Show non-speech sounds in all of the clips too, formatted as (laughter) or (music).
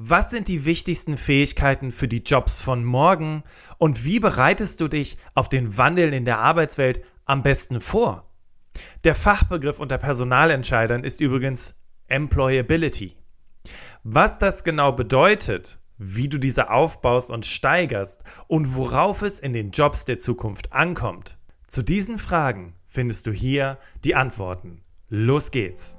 Was sind die wichtigsten Fähigkeiten für die Jobs von morgen und wie bereitest du dich auf den Wandel in der Arbeitswelt am besten vor? Der Fachbegriff unter Personalentscheidern ist übrigens Employability. Was das genau bedeutet, wie du diese aufbaust und steigerst und worauf es in den Jobs der Zukunft ankommt, zu diesen Fragen findest du hier die Antworten. Los geht's!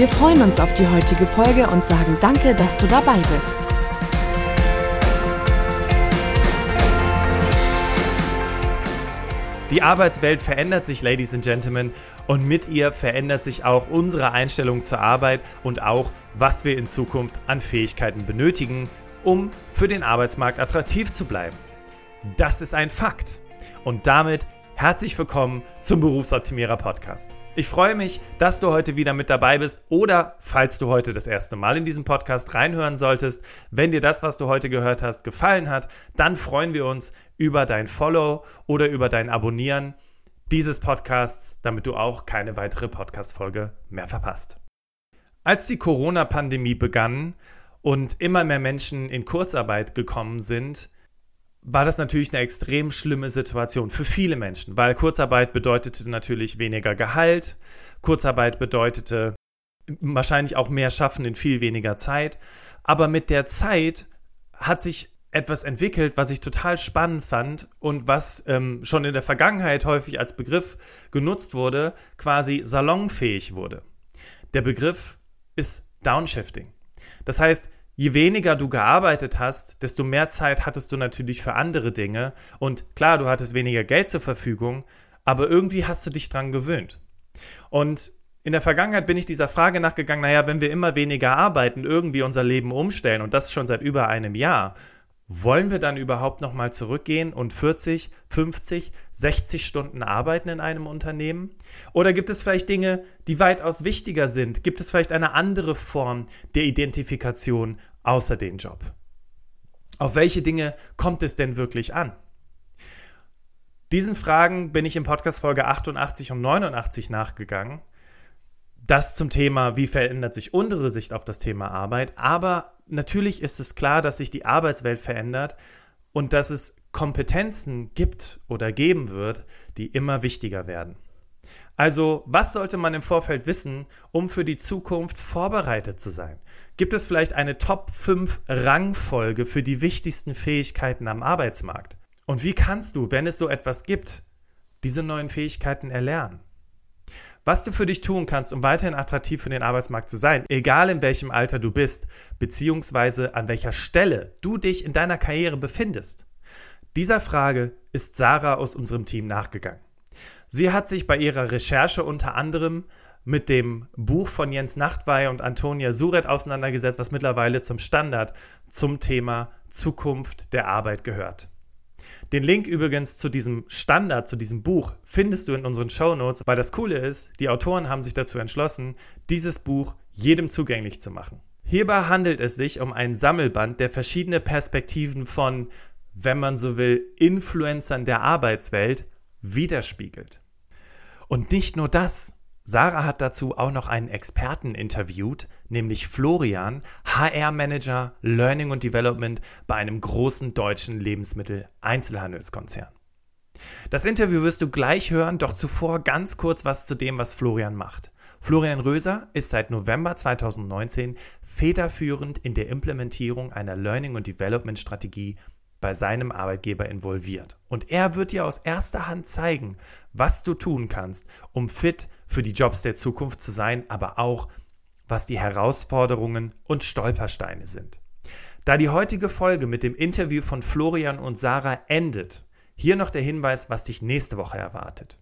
Wir freuen uns auf die heutige Folge und sagen danke, dass du dabei bist. Die Arbeitswelt verändert sich, Ladies and Gentlemen, und mit ihr verändert sich auch unsere Einstellung zur Arbeit und auch, was wir in Zukunft an Fähigkeiten benötigen, um für den Arbeitsmarkt attraktiv zu bleiben. Das ist ein Fakt. Und damit herzlich willkommen zum Berufsoptimierer Podcast. Ich freue mich, dass du heute wieder mit dabei bist oder falls du heute das erste Mal in diesen Podcast reinhören solltest, wenn dir das, was du heute gehört hast, gefallen hat, dann freuen wir uns über dein Follow oder über dein Abonnieren dieses Podcasts, damit du auch keine weitere Podcast-Folge mehr verpasst. Als die Corona-Pandemie begann und immer mehr Menschen in Kurzarbeit gekommen sind, war das natürlich eine extrem schlimme Situation für viele Menschen, weil Kurzarbeit bedeutete natürlich weniger Gehalt, Kurzarbeit bedeutete wahrscheinlich auch mehr Schaffen in viel weniger Zeit, aber mit der Zeit hat sich etwas entwickelt, was ich total spannend fand und was ähm, schon in der Vergangenheit häufig als Begriff genutzt wurde, quasi salonfähig wurde. Der Begriff ist Downshifting. Das heißt, je weniger du gearbeitet hast, desto mehr Zeit hattest du natürlich für andere Dinge. Und klar, du hattest weniger Geld zur Verfügung, aber irgendwie hast du dich dran gewöhnt. Und in der Vergangenheit bin ich dieser Frage nachgegangen, naja, wenn wir immer weniger arbeiten, irgendwie unser Leben umstellen und das schon seit über einem Jahr, wollen wir dann überhaupt nochmal zurückgehen und 40, 50, 60 Stunden arbeiten in einem Unternehmen? Oder gibt es vielleicht Dinge, die weitaus wichtiger sind? Gibt es vielleicht eine andere Form der Identifikation außer den Job? Auf welche Dinge kommt es denn wirklich an? Diesen Fragen bin ich in Podcast Folge 88 und 89 nachgegangen das zum Thema, wie verändert sich unsere Sicht auf das Thema Arbeit. Aber natürlich ist es klar, dass sich die Arbeitswelt verändert und dass es Kompetenzen gibt oder geben wird, die immer wichtiger werden. Also, was sollte man im Vorfeld wissen, um für die Zukunft vorbereitet zu sein? Gibt es vielleicht eine Top 5 Rangfolge für die wichtigsten Fähigkeiten am Arbeitsmarkt? Und wie kannst du, wenn es so etwas gibt, diese neuen Fähigkeiten erlernen? Was du für dich tun kannst, um weiterhin attraktiv für den Arbeitsmarkt zu sein, egal in welchem Alter du bist, beziehungsweise an welcher Stelle du dich in deiner Karriere befindest. Dieser Frage ist Sarah aus unserem Team nachgegangen. Sie hat sich bei ihrer Recherche unter anderem mit dem Buch von Jens Nachtwey und Antonia Suret auseinandergesetzt, was mittlerweile zum Standard zum Thema Zukunft der Arbeit gehört. Den Link übrigens zu diesem Standard, zu diesem Buch, findest du in unseren Show Notes, weil das Coole ist, die Autoren haben sich dazu entschlossen, dieses Buch jedem zugänglich zu machen. Hierbei handelt es sich um einen Sammelband, der verschiedene Perspektiven von, wenn man so will, Influencern der Arbeitswelt widerspiegelt. Und nicht nur das. Sarah hat dazu auch noch einen Experten interviewt, nämlich Florian, HR-Manager Learning und Development bei einem großen deutschen Lebensmittel-Einzelhandelskonzern. Das Interview wirst du gleich hören, doch zuvor ganz kurz was zu dem, was Florian macht. Florian Röser ist seit November 2019 federführend in der Implementierung einer Learning- und Development-Strategie bei seinem Arbeitgeber involviert. Und er wird dir aus erster Hand zeigen, was du tun kannst, um fit für die Jobs der Zukunft zu sein, aber auch, was die Herausforderungen und Stolpersteine sind. Da die heutige Folge mit dem Interview von Florian und Sarah endet, hier noch der Hinweis, was dich nächste Woche erwartet.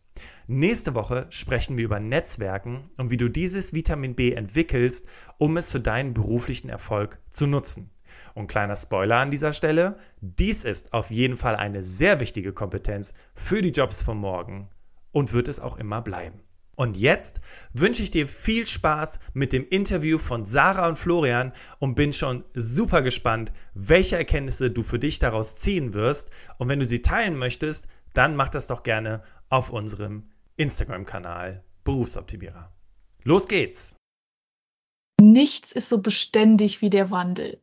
Nächste Woche sprechen wir über Netzwerken und wie du dieses Vitamin B entwickelst, um es für deinen beruflichen Erfolg zu nutzen. Und kleiner Spoiler an dieser Stelle, dies ist auf jeden Fall eine sehr wichtige Kompetenz für die Jobs von morgen und wird es auch immer bleiben. Und jetzt wünsche ich dir viel Spaß mit dem Interview von Sarah und Florian und bin schon super gespannt, welche Erkenntnisse du für dich daraus ziehen wirst. Und wenn du sie teilen möchtest, dann mach das doch gerne auf unserem Instagram-Kanal Berufsoptimierer. Los geht's! Nichts ist so beständig wie der Wandel.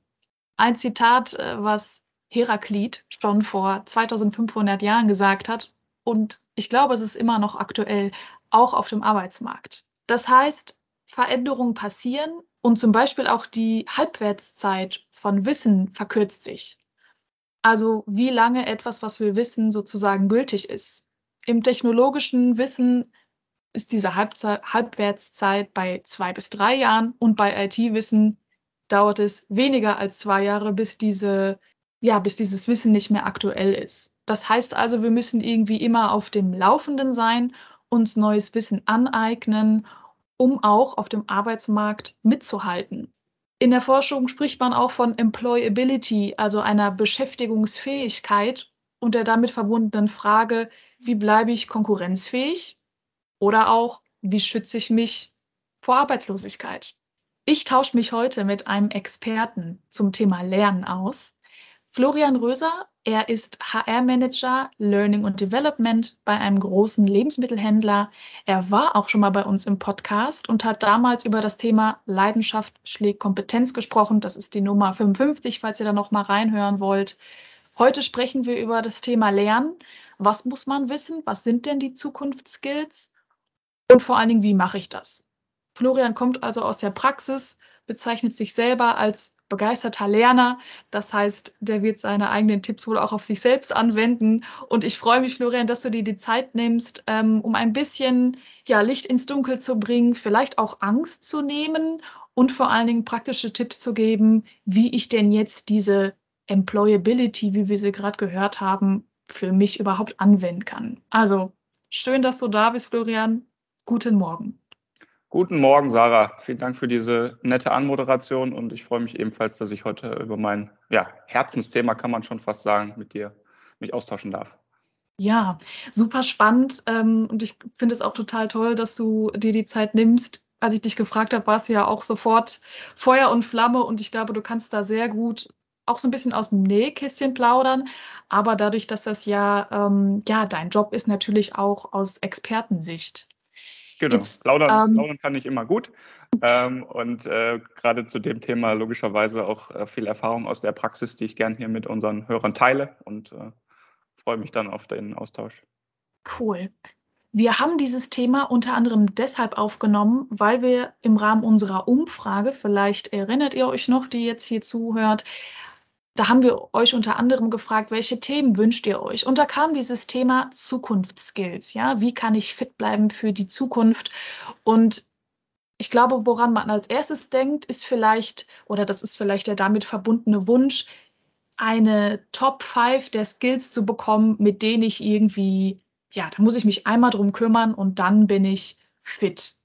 Ein Zitat, äh, was Heraklit schon vor 2500 Jahren gesagt hat. Und ich glaube, es ist immer noch aktuell, auch auf dem Arbeitsmarkt. Das heißt, Veränderungen passieren und zum Beispiel auch die Halbwertszeit von Wissen verkürzt sich. Also wie lange etwas, was wir wissen, sozusagen gültig ist. Im technologischen Wissen ist diese Halbwertszeit bei zwei bis drei Jahren und bei IT-Wissen dauert es weniger als zwei Jahre, bis diese, ja, bis dieses Wissen nicht mehr aktuell ist. Das heißt also, wir müssen irgendwie immer auf dem Laufenden sein, uns neues Wissen aneignen, um auch auf dem Arbeitsmarkt mitzuhalten. In der Forschung spricht man auch von Employability, also einer Beschäftigungsfähigkeit und der damit verbundenen Frage, wie bleibe ich konkurrenzfähig oder auch, wie schütze ich mich vor Arbeitslosigkeit? Ich tausche mich heute mit einem Experten zum Thema Lernen aus. Florian Röser, er ist HR-Manager Learning und Development bei einem großen Lebensmittelhändler. Er war auch schon mal bei uns im Podcast und hat damals über das Thema Leidenschaft schlägt Kompetenz gesprochen. Das ist die Nummer 55, falls ihr da noch mal reinhören wollt. Heute sprechen wir über das Thema Lernen. Was muss man wissen? Was sind denn die Zukunftsskills? Und vor allen Dingen, wie mache ich das? Florian kommt also aus der Praxis, bezeichnet sich selber als begeisterter Lerner. Das heißt, der wird seine eigenen Tipps wohl auch auf sich selbst anwenden. Und ich freue mich, Florian, dass du dir die Zeit nimmst, ähm, um ein bisschen ja, Licht ins Dunkel zu bringen, vielleicht auch Angst zu nehmen und vor allen Dingen praktische Tipps zu geben, wie ich denn jetzt diese Employability, wie wir sie gerade gehört haben, für mich überhaupt anwenden kann. Also schön, dass du da bist, Florian. Guten Morgen. Guten Morgen, Sarah. Vielen Dank für diese nette Anmoderation und ich freue mich ebenfalls, dass ich heute über mein ja, Herzensthema, kann man schon fast sagen, mit dir mich austauschen darf. Ja, super spannend ähm, und ich finde es auch total toll, dass du dir die Zeit nimmst. Als ich dich gefragt habe, warst du ja auch sofort Feuer und Flamme und ich glaube, du kannst da sehr gut auch so ein bisschen aus dem Nähkästchen plaudern, aber dadurch, dass das ja, ähm, ja dein Job ist, natürlich auch aus Expertensicht. Genau, Jetzt, plaudern, ähm, plaudern kann ich immer gut. Ähm, und äh, gerade zu dem Thema logischerweise auch äh, viel Erfahrung aus der Praxis, die ich gern hier mit unseren Hörern teile und äh, freue mich dann auf den Austausch. Cool. Wir haben dieses Thema unter anderem deshalb aufgenommen, weil wir im Rahmen unserer Umfrage, vielleicht erinnert ihr euch noch, die jetzt hier zuhört, da haben wir euch unter anderem gefragt, welche Themen wünscht ihr euch? Und da kam dieses Thema Zukunftsskills. Ja, wie kann ich fit bleiben für die Zukunft? Und ich glaube, woran man als erstes denkt, ist vielleicht, oder das ist vielleicht der damit verbundene Wunsch, eine Top 5 der Skills zu bekommen, mit denen ich irgendwie, ja, da muss ich mich einmal drum kümmern und dann bin ich fit.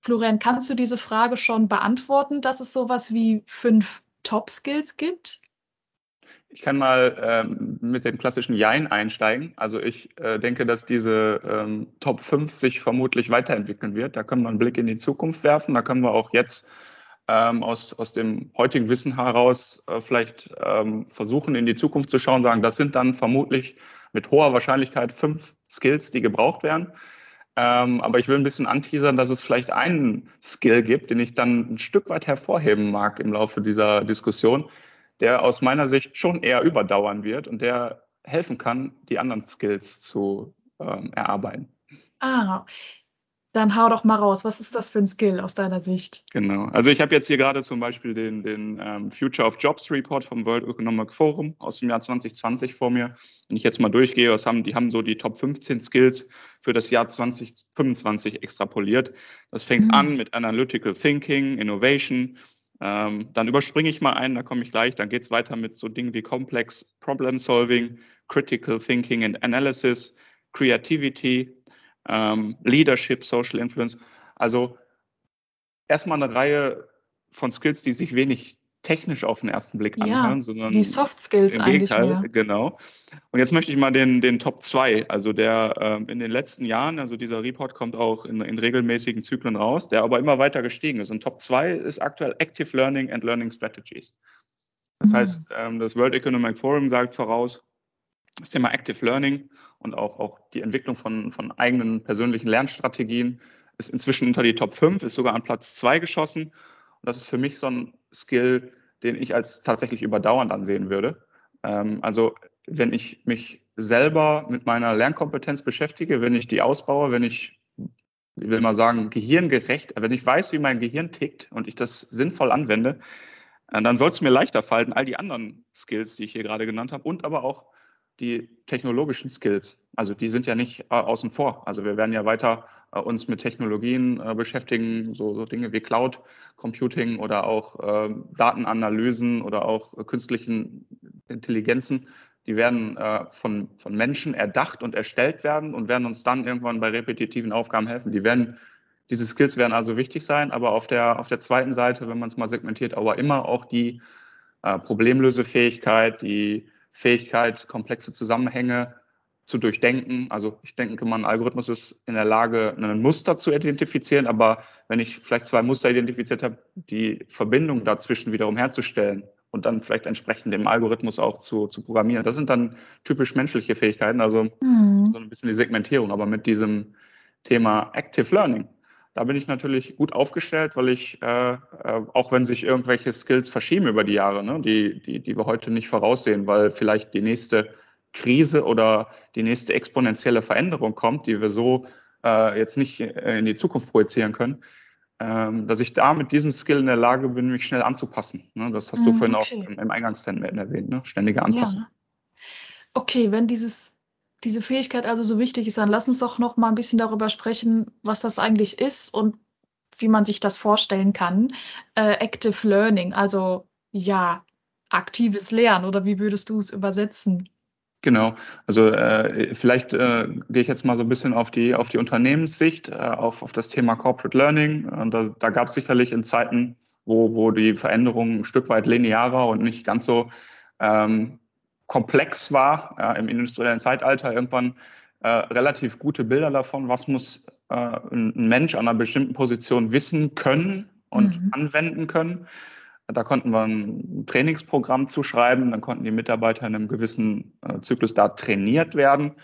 Florian, kannst du diese Frage schon beantworten, dass es sowas wie fünf Top Skills gibt? Ich kann mal ähm, mit dem klassischen Jein einsteigen. Also ich äh, denke, dass diese ähm, Top 5 sich vermutlich weiterentwickeln wird. Da können wir einen Blick in die Zukunft werfen. Da können wir auch jetzt ähm, aus, aus dem heutigen Wissen heraus äh, vielleicht ähm, versuchen, in die Zukunft zu schauen, sagen, das sind dann vermutlich mit hoher Wahrscheinlichkeit fünf Skills, die gebraucht werden. Ähm, aber ich will ein bisschen anteasern, dass es vielleicht einen Skill gibt, den ich dann ein Stück weit hervorheben mag im Laufe dieser Diskussion, der aus meiner Sicht schon eher überdauern wird und der helfen kann, die anderen Skills zu ähm, erarbeiten. Ah, dann hau doch mal raus. Was ist das für ein Skill aus deiner Sicht? Genau. Also ich habe jetzt hier gerade zum Beispiel den, den ähm, Future of Jobs Report vom World Economic Forum aus dem Jahr 2020 vor mir. Wenn ich jetzt mal durchgehe, was haben, die haben so die Top 15 Skills für das Jahr 2025 extrapoliert. Das fängt mhm. an mit Analytical Thinking, Innovation, ähm, dann überspringe ich mal einen, da komme ich gleich. Dann geht es weiter mit so Dingen wie Complex Problem Solving, Critical Thinking and Analysis, Creativity, ähm, Leadership, Social Influence. Also erstmal eine Reihe von Skills, die sich wenig technisch auf den ersten Blick Ja, anhören, sondern Die Soft Skills im eigentlich Gegenteil, mehr. genau. Und jetzt möchte ich mal den, den Top 2, also der ähm, in den letzten Jahren, also dieser Report kommt auch in, in regelmäßigen Zyklen raus, der aber immer weiter gestiegen ist. Und Top 2 ist aktuell Active Learning and Learning Strategies. Das Mhm. heißt, ähm, das World Economic Forum sagt voraus, das Thema Active Learning und auch, auch die Entwicklung von, von eigenen persönlichen Lernstrategien ist inzwischen unter die Top 5, ist sogar an Platz 2 geschossen. Und das ist für mich so ein Skill, den ich als tatsächlich überdauernd ansehen würde. Ähm, also wenn ich mich selber mit meiner Lernkompetenz beschäftige, wenn ich die ausbaue, wenn ich, ich will mal sagen, gehirngerecht, wenn ich weiß, wie mein Gehirn tickt und ich das sinnvoll anwende, äh, dann soll es mir leichter fallen, all die anderen Skills, die ich hier gerade genannt habe, und aber auch die technologischen Skills. Also die sind ja nicht äh, außen vor. Also wir werden ja weiter uns mit Technologien äh, beschäftigen, so, so Dinge wie Cloud Computing oder auch äh, Datenanalysen oder auch äh, künstlichen Intelligenzen. Die werden äh, von, von Menschen erdacht und erstellt werden und werden uns dann irgendwann bei repetitiven Aufgaben helfen. Die werden, diese Skills werden also wichtig sein, aber auf der, auf der zweiten Seite, wenn man es mal segmentiert, aber immer auch die äh, Problemlösefähigkeit, die Fähigkeit, komplexe Zusammenhänge zu durchdenken. Also ich denke mal, ein Algorithmus ist in der Lage, ein Muster zu identifizieren, aber wenn ich vielleicht zwei Muster identifiziert habe, die Verbindung dazwischen wiederum herzustellen und dann vielleicht entsprechend dem Algorithmus auch zu, zu programmieren, das sind dann typisch menschliche Fähigkeiten, also Mhm. so ein bisschen die Segmentierung, aber mit diesem Thema Active Learning. Da bin ich natürlich gut aufgestellt, weil ich, äh, äh, auch wenn sich irgendwelche Skills verschieben über die Jahre, ne, die, die, die wir heute nicht voraussehen, weil vielleicht die nächste Krise oder die nächste exponentielle Veränderung kommt, die wir so äh, jetzt nicht äh, in die Zukunft projizieren können, ähm, dass ich da mit diesem Skill in der Lage bin, mich schnell anzupassen. Ne? Das hast du Mm, vorhin okay. auch im, im Eingangsstatement erwähnt, ne? ständige Anpassung. Ja. Okay, wenn dieses, diese Fähigkeit also so wichtig ist, dann lass uns doch noch mal ein bisschen darüber sprechen, was das eigentlich ist und wie man sich das vorstellen kann. Äh, Active Learning, also ja, aktives Lernen oder wie würdest du es übersetzen? Genau, also äh, vielleicht äh, gehe ich jetzt mal so ein bisschen auf die, auf die Unternehmenssicht, äh, auf, auf das Thema Corporate Learning. Und da da gab es sicherlich in Zeiten, wo, wo die Veränderung ein Stück weit linearer und nicht ganz so ähm, komplex war, ja, im industriellen Zeitalter irgendwann äh, relativ gute Bilder davon, was muss äh, ein ein Mensch an einer bestimmten Position wissen können und Mhm. anwenden können. Da konnten wir ein Trainingsprogramm zuschreiben, dann konnten die Mitarbeiter in einem gewissen äh, Zyklus da trainiert werden,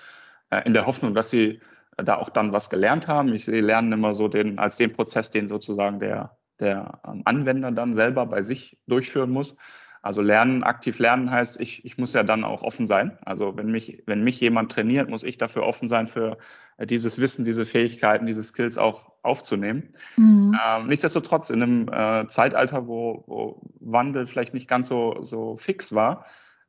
äh, in der Hoffnung, dass sie äh, da auch dann was gelernt haben. Ich sehe Lernen immer so den, als den Prozess, den sozusagen der, der ähm, Anwender dann selber bei sich durchführen muss. Also lernen, aktiv lernen heißt, ich, ich muss ja dann auch offen sein. Also wenn mich, wenn mich jemand trainiert, muss ich dafür offen sein, für äh, dieses Wissen, diese Fähigkeiten, diese Skills auch aufzunehmen. Mhm. Ähm, nichtsdestotrotz in einem äh, Zeitalter, wo, wo Wandel vielleicht nicht ganz so, so fix war,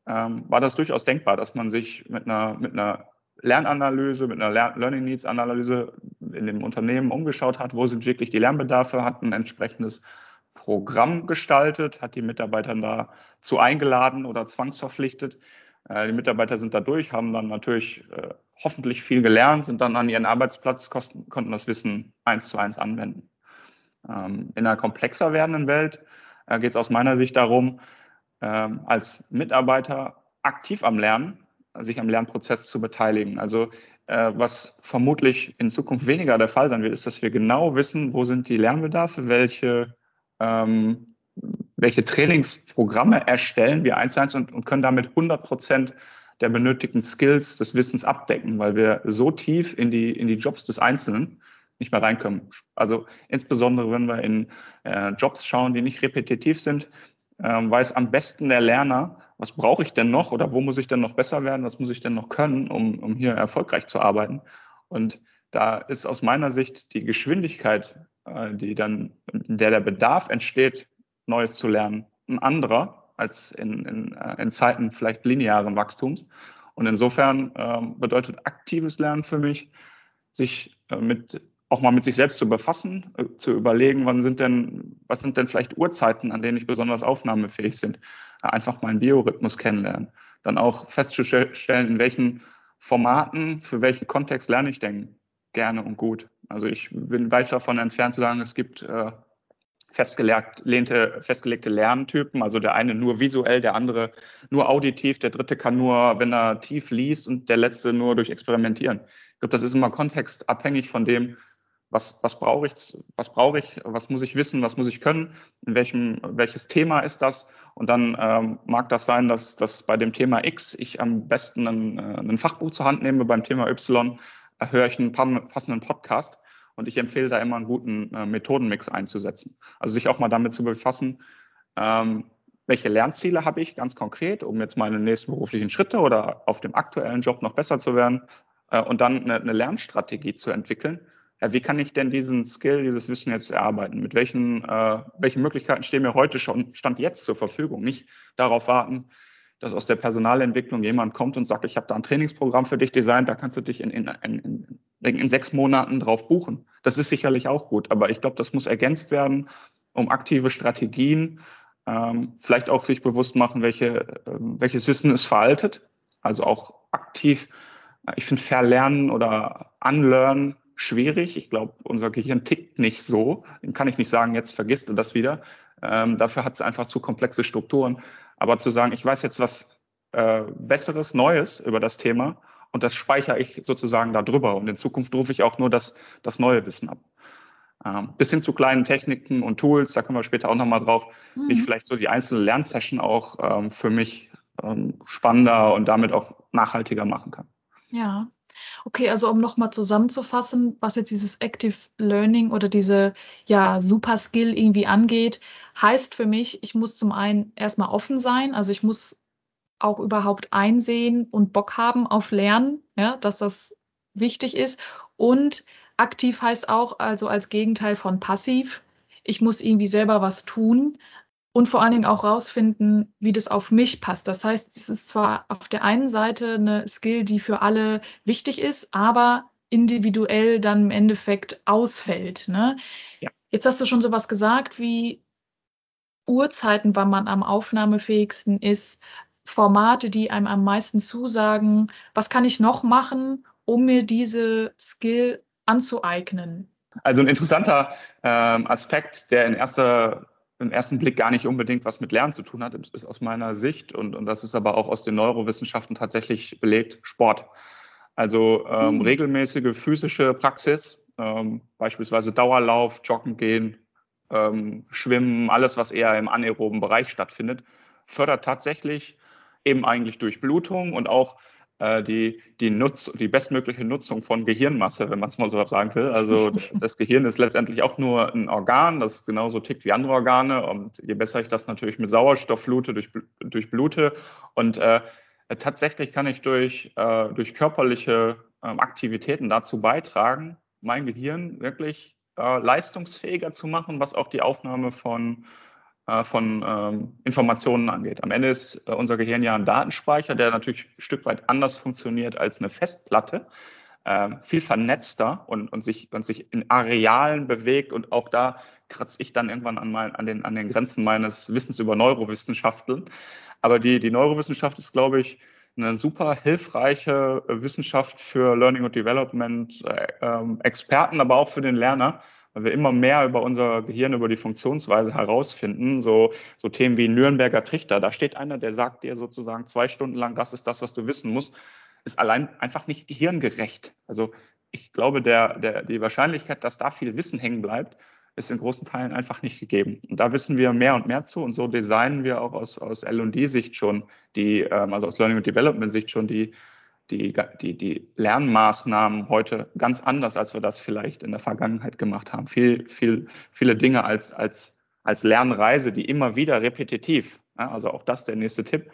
ähm, war das durchaus denkbar, dass man sich mit einer, mit einer Lernanalyse, mit einer Lear Learning Needs Analyse in dem Unternehmen umgeschaut hat, wo sind wirklich die Lernbedarfe, hat ein entsprechendes Programm gestaltet, hat die Mitarbeiter dazu eingeladen oder zwangsverpflichtet. Äh, die Mitarbeiter sind da durch, haben dann natürlich äh, hoffentlich viel gelernt, sind dann an ihren Arbeitsplatz, kosten, konnten das Wissen eins zu eins anwenden. Ähm, in einer komplexer werdenden Welt äh, geht es aus meiner Sicht darum, ähm, als Mitarbeiter aktiv am Lernen, sich am Lernprozess zu beteiligen. Also äh, was vermutlich in Zukunft weniger der Fall sein wird, ist, dass wir genau wissen, wo sind die Lernbedarfe, welche, ähm, welche Trainingsprogramme erstellen wir eins zu eins und, und können damit 100 Prozent der benötigten Skills des Wissens abdecken, weil wir so tief in die, in die Jobs des Einzelnen nicht mehr reinkommen. Also insbesondere, wenn wir in äh, Jobs schauen, die nicht repetitiv sind, ähm, weiß am besten der Lerner, was brauche ich denn noch oder wo muss ich denn noch besser werden, was muss ich denn noch können, um, um hier erfolgreich zu arbeiten. Und da ist aus meiner Sicht die Geschwindigkeit, äh, die dann, in der der Bedarf entsteht, Neues zu lernen, ein anderer als in, in, äh, in Zeiten vielleicht linearen Wachstums. Und insofern ähm, bedeutet aktives Lernen für mich, sich äh, mit auch mal mit sich selbst zu befassen, äh, zu überlegen, wann sind denn, was sind denn vielleicht Uhrzeiten, an denen ich besonders aufnahmefähig bin. Einfach meinen Biorhythmus kennenlernen. Dann auch festzustellen, in welchen Formaten, für welchen Kontext lerne ich denn gerne und gut. Also ich bin weit davon entfernt zu sagen, es gibt äh, festgelegte, festgelegte Lerntypen. Also der eine nur visuell, der andere nur auditiv, der dritte kann nur, wenn er tief liest und der letzte nur durch Experimentieren. Ich glaube, das ist immer kontextabhängig von dem, was, was brauche ich, was brauche ich, was muss ich wissen, was muss ich können, in welchem, welches Thema ist das? Und dann ähm, mag das sein, dass, dass bei dem Thema X ich am besten ein, äh, ein Fachbuch zur Hand nehme, beim Thema Y höre ich einen passenden Podcast und ich empfehle da immer einen guten äh, Methodenmix einzusetzen. Also sich auch mal damit zu befassen, ähm, welche Lernziele habe ich ganz konkret, um jetzt meine nächsten beruflichen Schritte oder auf dem aktuellen Job noch besser zu werden äh, und dann eine, eine Lernstrategie zu entwickeln. Ja, wie kann ich denn diesen Skill, dieses Wissen jetzt erarbeiten? Mit welchen, äh, welchen Möglichkeiten stehen mir heute schon, Stand jetzt zur Verfügung? Nicht darauf warten, dass aus der Personalentwicklung jemand kommt und sagt, ich habe da ein Trainingsprogramm für dich designt, da kannst du dich in, in, in, in sechs Monaten drauf buchen. Das ist sicherlich auch gut, aber ich glaube, das muss ergänzt werden, um aktive Strategien, ähm, vielleicht auch sich bewusst machen, welche, äh, welches Wissen ist veraltet, also auch aktiv, ich finde Verlernen oder Unlearn schwierig. Ich glaube, unser Gehirn tickt nicht so. Dem kann ich nicht sagen, jetzt vergisst du das wieder. Ähm, dafür hat es einfach zu komplexe Strukturen. Aber zu sagen, ich weiß jetzt was äh, Besseres, Neues über das Thema und das speichere ich sozusagen da drüber. Und in Zukunft rufe ich auch nur das, das neue Wissen ab. Ähm, bis hin zu kleinen Techniken und Tools, da kommen wir später auch nochmal drauf, mhm. wie ich vielleicht so die einzelne Lernsession auch ähm, für mich ähm, spannender und damit auch nachhaltiger machen kann. Ja, Okay, also um nochmal zusammenzufassen, was jetzt dieses Active Learning oder diese ja, Super Skill irgendwie angeht, heißt für mich, ich muss zum einen erstmal offen sein, also ich muss auch überhaupt einsehen und Bock haben auf Lernen, ja, dass das wichtig ist. Und aktiv heißt auch, also als Gegenteil von passiv, ich muss irgendwie selber was tun und vor allen Dingen auch rausfinden, wie das auf mich passt. Das heißt, es ist zwar auf der einen Seite eine Skill, die für alle wichtig ist, aber individuell dann im Endeffekt ausfällt. Ne? Ja. Jetzt hast du schon sowas gesagt wie Uhrzeiten, wann man am aufnahmefähigsten ist, Formate, die einem am meisten zusagen. Was kann ich noch machen, um mir diese Skill anzueignen? Also ein interessanter ähm, Aspekt, der in erster im ersten Blick gar nicht unbedingt was mit Lernen zu tun hat, ist aus meiner Sicht, und, und das ist aber auch aus den Neurowissenschaften tatsächlich belegt, Sport. Also ähm, mhm. regelmäßige physische Praxis, ähm, beispielsweise Dauerlauf, Joggen gehen, ähm, Schwimmen, alles, was eher im anaeroben Bereich stattfindet, fördert tatsächlich eben eigentlich durch Blutung und auch die, die, Nutz, die bestmögliche Nutzung von Gehirnmasse, wenn man es mal so sagen will. Also (laughs) das Gehirn ist letztendlich auch nur ein Organ, das genauso tickt wie andere Organe. Und je besser ich das natürlich mit Sauerstoff flute, durch, durch Blute. Und äh, tatsächlich kann ich durch, äh, durch körperliche äh, Aktivitäten dazu beitragen, mein Gehirn wirklich äh, leistungsfähiger zu machen, was auch die Aufnahme von äh, von ähm, Informationen angeht. Am Ende ist äh, unser Gehirn ja ein Datenspeicher, der natürlich ein Stück weit anders funktioniert als eine Festplatte, äh, viel vernetzter und, und, sich, und sich in Arealen bewegt. Und auch da kratze ich dann irgendwann an, mein, an, den, an den Grenzen meines Wissens über Neurowissenschaften. Aber die, die Neurowissenschaft ist, glaube ich, eine super hilfreiche Wissenschaft für Learning und Development äh, ähm, Experten, aber auch für den Lerner, weil wir immer mehr über unser Gehirn, über die Funktionsweise herausfinden. So, so Themen wie Nürnberger Trichter. Da steht einer, der sagt dir sozusagen zwei Stunden lang, das ist das, was du wissen musst, ist allein einfach nicht gehirngerecht. Also ich glaube, der, der, die Wahrscheinlichkeit, dass da viel Wissen hängen bleibt, ist in großen Teilen einfach nicht gegeben. Und da wissen wir mehr und mehr zu und so designen wir auch aus, aus L&D-Sicht schon die, ähm, also aus Learning and Development-Sicht schon die, die, die, die Lernmaßnahmen heute ganz anders, als wir das vielleicht in der Vergangenheit gemacht haben. Viel, viel, viele Dinge als, als, als Lernreise, die immer wieder repetitiv, also auch das der nächste Tipp.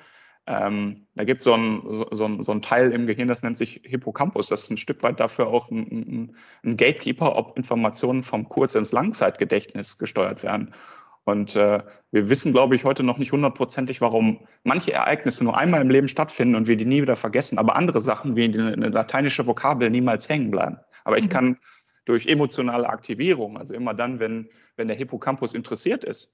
Ähm, da gibt so es so, so, so ein Teil im Gehirn, das nennt sich Hippocampus. Das ist ein Stück weit dafür auch ein, ein, ein Gatekeeper, ob Informationen vom Kurz- ins Langzeitgedächtnis gesteuert werden. Und äh, wir wissen, glaube ich, heute noch nicht hundertprozentig, warum manche Ereignisse nur einmal im Leben stattfinden und wir die nie wieder vergessen, aber andere Sachen wie eine, lateinische Vokabel niemals hängen bleiben. Aber ich mhm. kann durch emotionale Aktivierung, also immer dann, wenn, wenn der Hippocampus interessiert ist,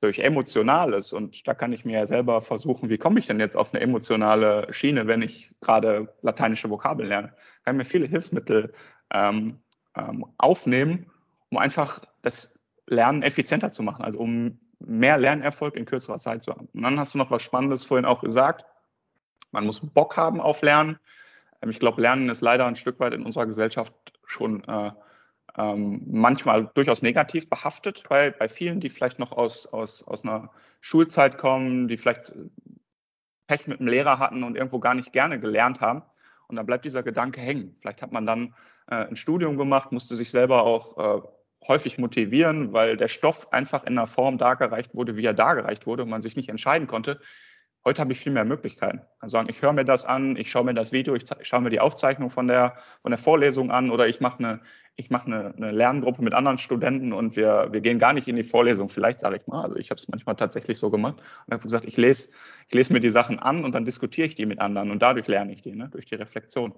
durch Emotionales, und da kann ich mir ja selber versuchen, wie komme ich denn jetzt auf eine emotionale Schiene, wenn ich gerade lateinische Vokabeln lerne, kann ich mir viele Hilfsmittel ähm, ähm, aufnehmen, um einfach das Lernen effizienter zu machen, also um mehr Lernerfolg in kürzerer Zeit zu haben. Und dann hast du noch was Spannendes vorhin auch gesagt. Man muss Bock haben auf Lernen. Ähm, ich glaube, Lernen ist leider ein Stück weit in unserer Gesellschaft schon äh, ähm, manchmal durchaus negativ behaftet bei, bei vielen, die vielleicht noch aus, aus, aus einer Schulzeit kommen, die vielleicht Pech mit einem Lehrer hatten und irgendwo gar nicht gerne gelernt haben. Und dann bleibt dieser Gedanke hängen. Vielleicht hat man dann äh, ein Studium gemacht, musste sich selber auch äh, häufig motivieren, weil der Stoff einfach in einer Form dargereicht wurde, wie er dargereicht wurde und man sich nicht entscheiden konnte. Heute habe ich viel mehr Möglichkeiten. Also sagen, ich höre mir das an, ich schaue mir das Video, ich schaue mir die Aufzeichnung von der, von der Vorlesung an oder ich mache eine, ich mache eine, eine Lerngruppe mit anderen Studenten und wir, wir gehen gar nicht in die Vorlesung, vielleicht sage ich mal. Also ich habe es manchmal tatsächlich so gemacht und habe gesagt, ich lese, ich lese mir die Sachen an und dann diskutiere ich die mit anderen und dadurch lerne ich die, ne, durch die Reflexion.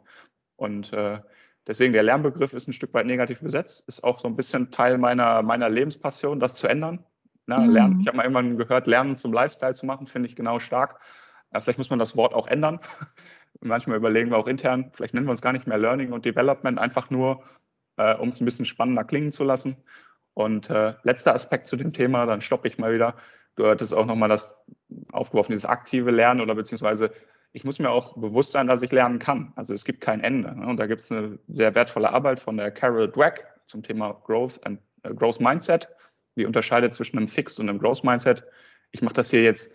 Und äh, deswegen der Lernbegriff ist ein Stück weit negativ besetzt, ist auch so ein bisschen Teil meiner, meiner Lebenspassion, das zu ändern. Ne, mhm. lernen. Ich habe mal irgendwann gehört, Lernen zum Lifestyle zu machen, finde ich genau stark. Äh, vielleicht muss man das Wort auch ändern. (laughs) Manchmal überlegen wir auch intern, vielleicht nennen wir uns gar nicht mehr Learning und Development, einfach nur, äh, um es ein bisschen spannender klingen zu lassen. Und äh, letzter Aspekt zu dem Thema, dann stoppe ich mal wieder. Du hattest auch nochmal das aufgeworfen, dieses aktive Lernen oder beziehungsweise ich muss mir auch bewusst sein, dass ich lernen kann. Also es gibt kein Ende. Ne? Und da gibt es eine sehr wertvolle Arbeit von der Carol Dweck zum Thema Growth and äh, Growth Mindset die unterscheidet zwischen einem Fixed und einem Growth Mindset. Ich mache das hier jetzt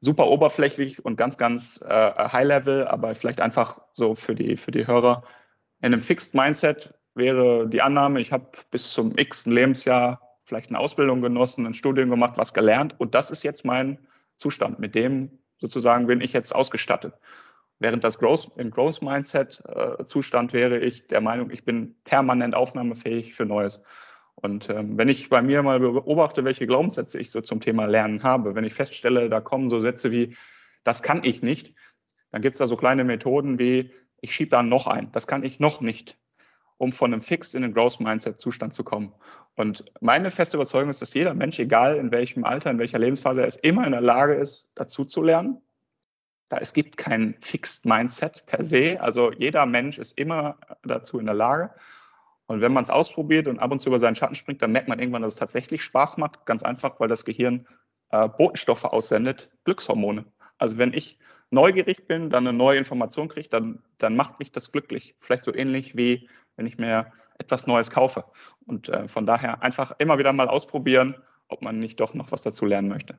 super oberflächlich und ganz, ganz äh, high level, aber vielleicht einfach so für die, für die Hörer. In einem Fixed Mindset wäre die Annahme, ich habe bis zum x Lebensjahr vielleicht eine Ausbildung genossen, ein Studium gemacht, was gelernt und das ist jetzt mein Zustand. Mit dem sozusagen bin ich jetzt ausgestattet. Während das Growth, im Growth Mindset äh, Zustand wäre ich der Meinung, ich bin permanent aufnahmefähig für Neues. Und ähm, wenn ich bei mir mal beobachte, welche Glaubenssätze ich so zum Thema Lernen habe, wenn ich feststelle, da kommen so Sätze wie, das kann ich nicht, dann gibt es da so kleine Methoden wie, ich schiebe da noch ein, das kann ich noch nicht, um von einem Fixed in den Growth Mindset Zustand zu kommen. Und meine feste Überzeugung ist, dass jeder Mensch, egal in welchem Alter, in welcher Lebensphase er ist, immer in der Lage ist, dazu zu lernen. Da es gibt kein Fixed Mindset per se. Also jeder Mensch ist immer dazu in der Lage. Und wenn man es ausprobiert und ab und zu über seinen Schatten springt, dann merkt man irgendwann, dass es tatsächlich Spaß macht. Ganz einfach, weil das Gehirn äh, Botenstoffe aussendet, Glückshormone. Also wenn ich neugierig bin, dann eine neue Information kriege, dann, dann macht mich das glücklich. Vielleicht so ähnlich wie wenn ich mir etwas Neues kaufe. Und äh, von daher einfach immer wieder mal ausprobieren, ob man nicht doch noch was dazu lernen möchte.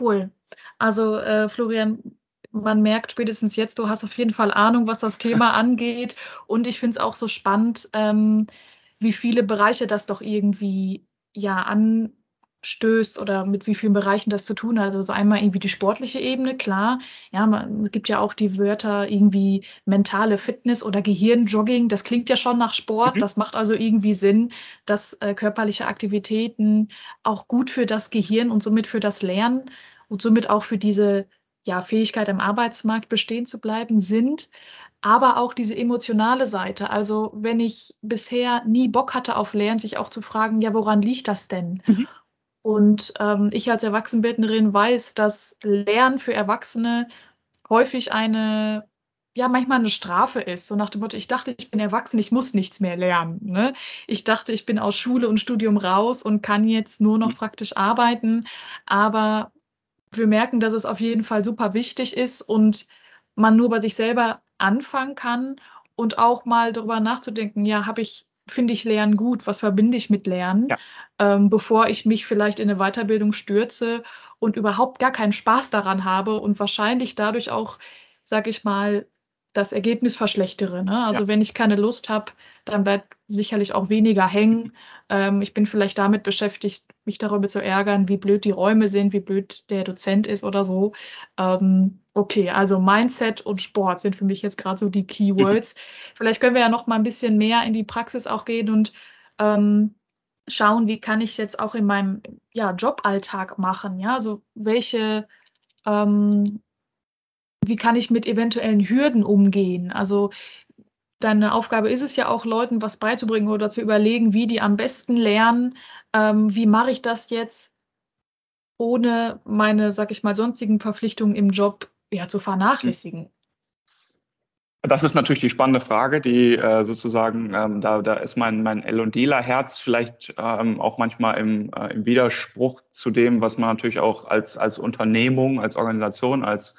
Cool. Also äh, Florian, man merkt spätestens jetzt, du hast auf jeden Fall Ahnung, was das Thema (laughs) angeht. Und ich finde es auch so spannend, ähm, wie viele Bereiche das doch irgendwie ja anstößt oder mit wie vielen Bereichen das zu tun hat. Also so einmal irgendwie die sportliche Ebene, klar. Ja, man gibt ja auch die Wörter irgendwie mentale Fitness oder Gehirnjogging. Das klingt ja schon nach Sport. Mhm. Das macht also irgendwie Sinn, dass äh, körperliche Aktivitäten auch gut für das Gehirn und somit für das Lernen und somit auch für diese ja, Fähigkeit am Arbeitsmarkt bestehen zu bleiben sind, aber auch diese emotionale Seite. Also wenn ich bisher nie Bock hatte auf Lernen, sich auch zu fragen, ja, woran liegt das denn? Mhm. Und ähm, ich als Erwachsenenbildnerin weiß, dass Lernen für Erwachsene häufig eine, ja, manchmal eine Strafe ist. So nach dem Motto, ich dachte, ich bin erwachsen, ich muss nichts mehr lernen. Ne? Ich dachte, ich bin aus Schule und Studium raus und kann jetzt nur noch mhm. praktisch arbeiten. Aber wir merken, dass es auf jeden Fall super wichtig ist und man nur bei sich selber anfangen kann und auch mal darüber nachzudenken, ja, habe ich, finde ich Lernen gut, was verbinde ich mit Lernen, ja. ähm, bevor ich mich vielleicht in eine Weiterbildung stürze und überhaupt gar keinen Spaß daran habe und wahrscheinlich dadurch auch, sag ich mal, das Ergebnis verschlechtere. Ne? Also ja. wenn ich keine Lust habe, dann bleibt sicherlich auch weniger hängen. Ähm, ich bin vielleicht damit beschäftigt, mich darüber zu ärgern, wie blöd die Räume sind, wie blöd der Dozent ist oder so. Ähm, okay, also Mindset und Sport sind für mich jetzt gerade so die Keywords. Mhm. (laughs) Vielleicht können wir ja noch mal ein bisschen mehr in die Praxis auch gehen und ähm, schauen, wie kann ich jetzt auch in meinem ja, Joballtag machen. Ja, also welche ähm, wie kann ich mit eventuellen Hürden umgehen? Also deine Aufgabe ist es ja auch, Leuten was beizubringen oder zu überlegen, wie die am besten lernen. Ähm, wie mache ich das jetzt, ohne meine, sag ich mal, sonstigen Verpflichtungen im Job ja, zu vernachlässigen? Das ist natürlich die spannende Frage, die äh, sozusagen, ähm, da, da ist mein, mein L&Dler-Herz vielleicht ähm, auch manchmal im, äh, im Widerspruch zu dem, was man natürlich auch als, als Unternehmung, als Organisation, als,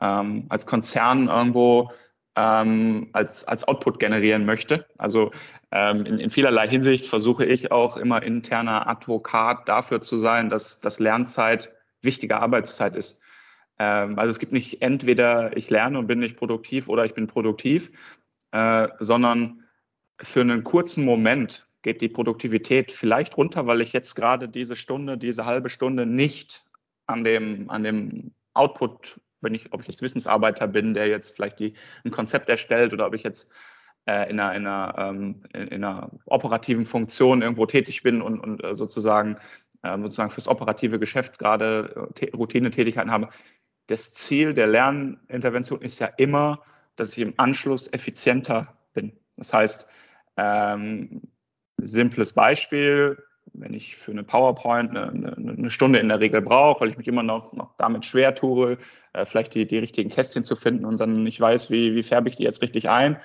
ähm, als Konzern irgendwo ähm, als, als Output generieren möchte. Also ähm, in, in vielerlei Hinsicht versuche ich auch immer interner Advokat dafür zu sein, dass, dass Lernzeit wichtige Arbeitszeit ist. Ähm, also es gibt nicht entweder ich lerne und bin nicht produktiv oder ich bin produktiv, äh, sondern für einen kurzen Moment geht die Produktivität vielleicht runter, weil ich jetzt gerade diese Stunde, diese halbe Stunde nicht an dem, an dem Output wenn ich, ob ich jetzt Wissensarbeiter bin, der jetzt vielleicht die, ein Konzept erstellt oder ob ich jetzt äh, in, einer, in, einer, ähm, in, in, einer, operativen Funktion irgendwo tätig bin und, und äh, sozusagen, äh, sozusagen fürs operative Geschäft gerade äh, Routinetätigkeiten habe. Das Ziel der Lernintervention ist ja immer, dass ich im Anschluss effizienter bin. Das heißt, ähm, simples Beispiel, wenn ich für eine PowerPoint eine, eine, eine Stunde in der Regel brauche, weil ich mich immer noch, noch damit schwer tue, äh, vielleicht die, die richtigen Kästchen zu finden und dann nicht weiß, wie, wie färbe ich die jetzt richtig ein,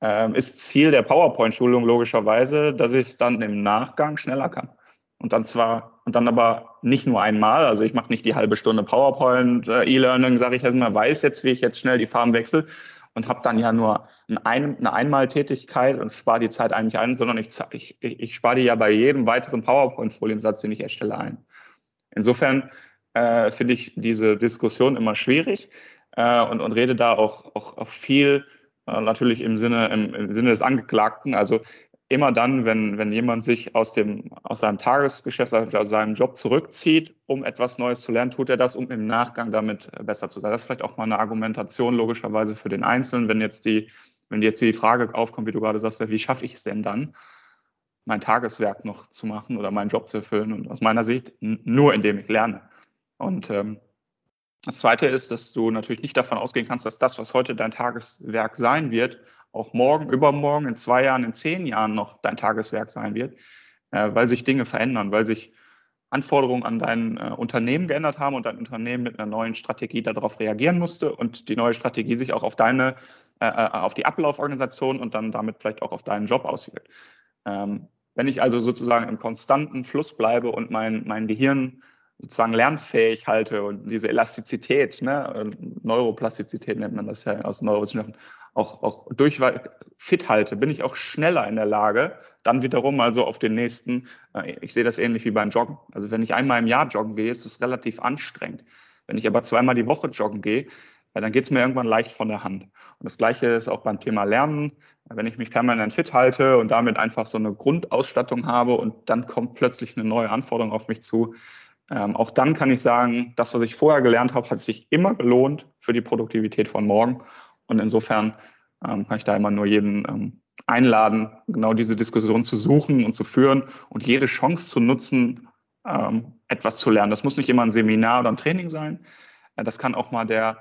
ähm, ist Ziel der PowerPoint-Schulung logischerweise, dass ich es dann im Nachgang schneller kann. Und dann zwar, und dann aber nicht nur einmal, also ich mache nicht die halbe Stunde PowerPoint, äh, E-Learning, sage ich erstmal, weiß jetzt, wie ich jetzt schnell die Farben wechsle, und habe dann ja nur ein, eine Einmaltätigkeit und spare die Zeit eigentlich ein, sondern ich, ich, ich spare die ja bei jedem weiteren PowerPoint-Foliensatz, den ich erstelle, ein. Insofern äh, finde ich diese Diskussion immer schwierig äh, und, und rede da auch, auch, auch viel äh, natürlich im Sinne, im, im Sinne des Angeklagten. Also immer dann, wenn, wenn jemand sich aus, dem, aus seinem Tagesgeschäft, also aus seinem Job zurückzieht, um etwas Neues zu lernen, tut er das, um im Nachgang damit besser zu sein. Das ist vielleicht auch mal eine Argumentation logischerweise für den Einzelnen, wenn jetzt die, wenn jetzt die Frage aufkommt, wie du gerade sagst, wie schaffe ich es denn dann, mein Tageswerk noch zu machen oder meinen Job zu erfüllen? Und aus meiner Sicht nur, indem ich lerne. Und ähm, das Zweite ist, dass du natürlich nicht davon ausgehen kannst, dass das, was heute dein Tageswerk sein wird, auch morgen, übermorgen, in zwei Jahren, in zehn Jahren noch dein Tageswerk sein wird, äh, weil sich Dinge verändern, weil sich Anforderungen an dein äh, Unternehmen geändert haben und dein Unternehmen mit einer neuen Strategie darauf reagieren musste und die neue Strategie sich auch auf deine, äh, äh auf die Ablauforganisation und dann damit vielleicht auch auf deinen Job auswirkt. Ähm, wenn ich also sozusagen im konstanten Fluss bleibe und mein, mein Gehirn sozusagen lernfähig halte und diese Elastizität, ne, Neuroplastizität nennt man das ja aus Neurowissenschaften, auch, auch durch fit halte, bin ich auch schneller in der Lage, dann wiederum also auf den nächsten, äh, ich sehe das ähnlich wie beim Joggen. Also wenn ich einmal im Jahr joggen gehe, ist es relativ anstrengend. Wenn ich aber zweimal die Woche joggen gehe, dann geht es mir irgendwann leicht von der Hand. Und das Gleiche ist auch beim Thema Lernen. Wenn ich mich permanent fit halte und damit einfach so eine Grundausstattung habe und dann kommt plötzlich eine neue Anforderung auf mich zu, ähm, auch dann kann ich sagen, das, was ich vorher gelernt habe, hat sich immer gelohnt für die Produktivität von morgen. Und insofern ähm, kann ich da immer nur jeden ähm, einladen, genau diese Diskussion zu suchen und zu führen und jede Chance zu nutzen, ähm, etwas zu lernen. Das muss nicht immer ein Seminar oder ein Training sein. Äh, das kann auch mal der,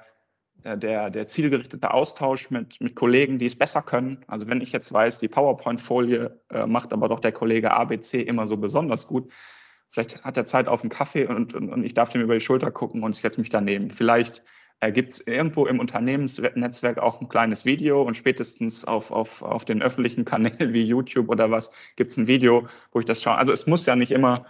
äh, der, der zielgerichtete Austausch mit, mit Kollegen, die es besser können. Also wenn ich jetzt weiß, die PowerPoint-Folie äh, macht aber doch der Kollege ABC immer so besonders gut, vielleicht hat er Zeit auf einen Kaffee und, und, und ich darf dem über die Schulter gucken und ich setze mich daneben. Vielleicht äh, gibt es irgendwo im Unternehmensnetzwerk auch ein kleines Video und spätestens auf, auf, auf den öffentlichen (laughs) Kanälen wie YouTube oder was gibt es ein Video, wo ich das schaue. Also es muss ja nicht immer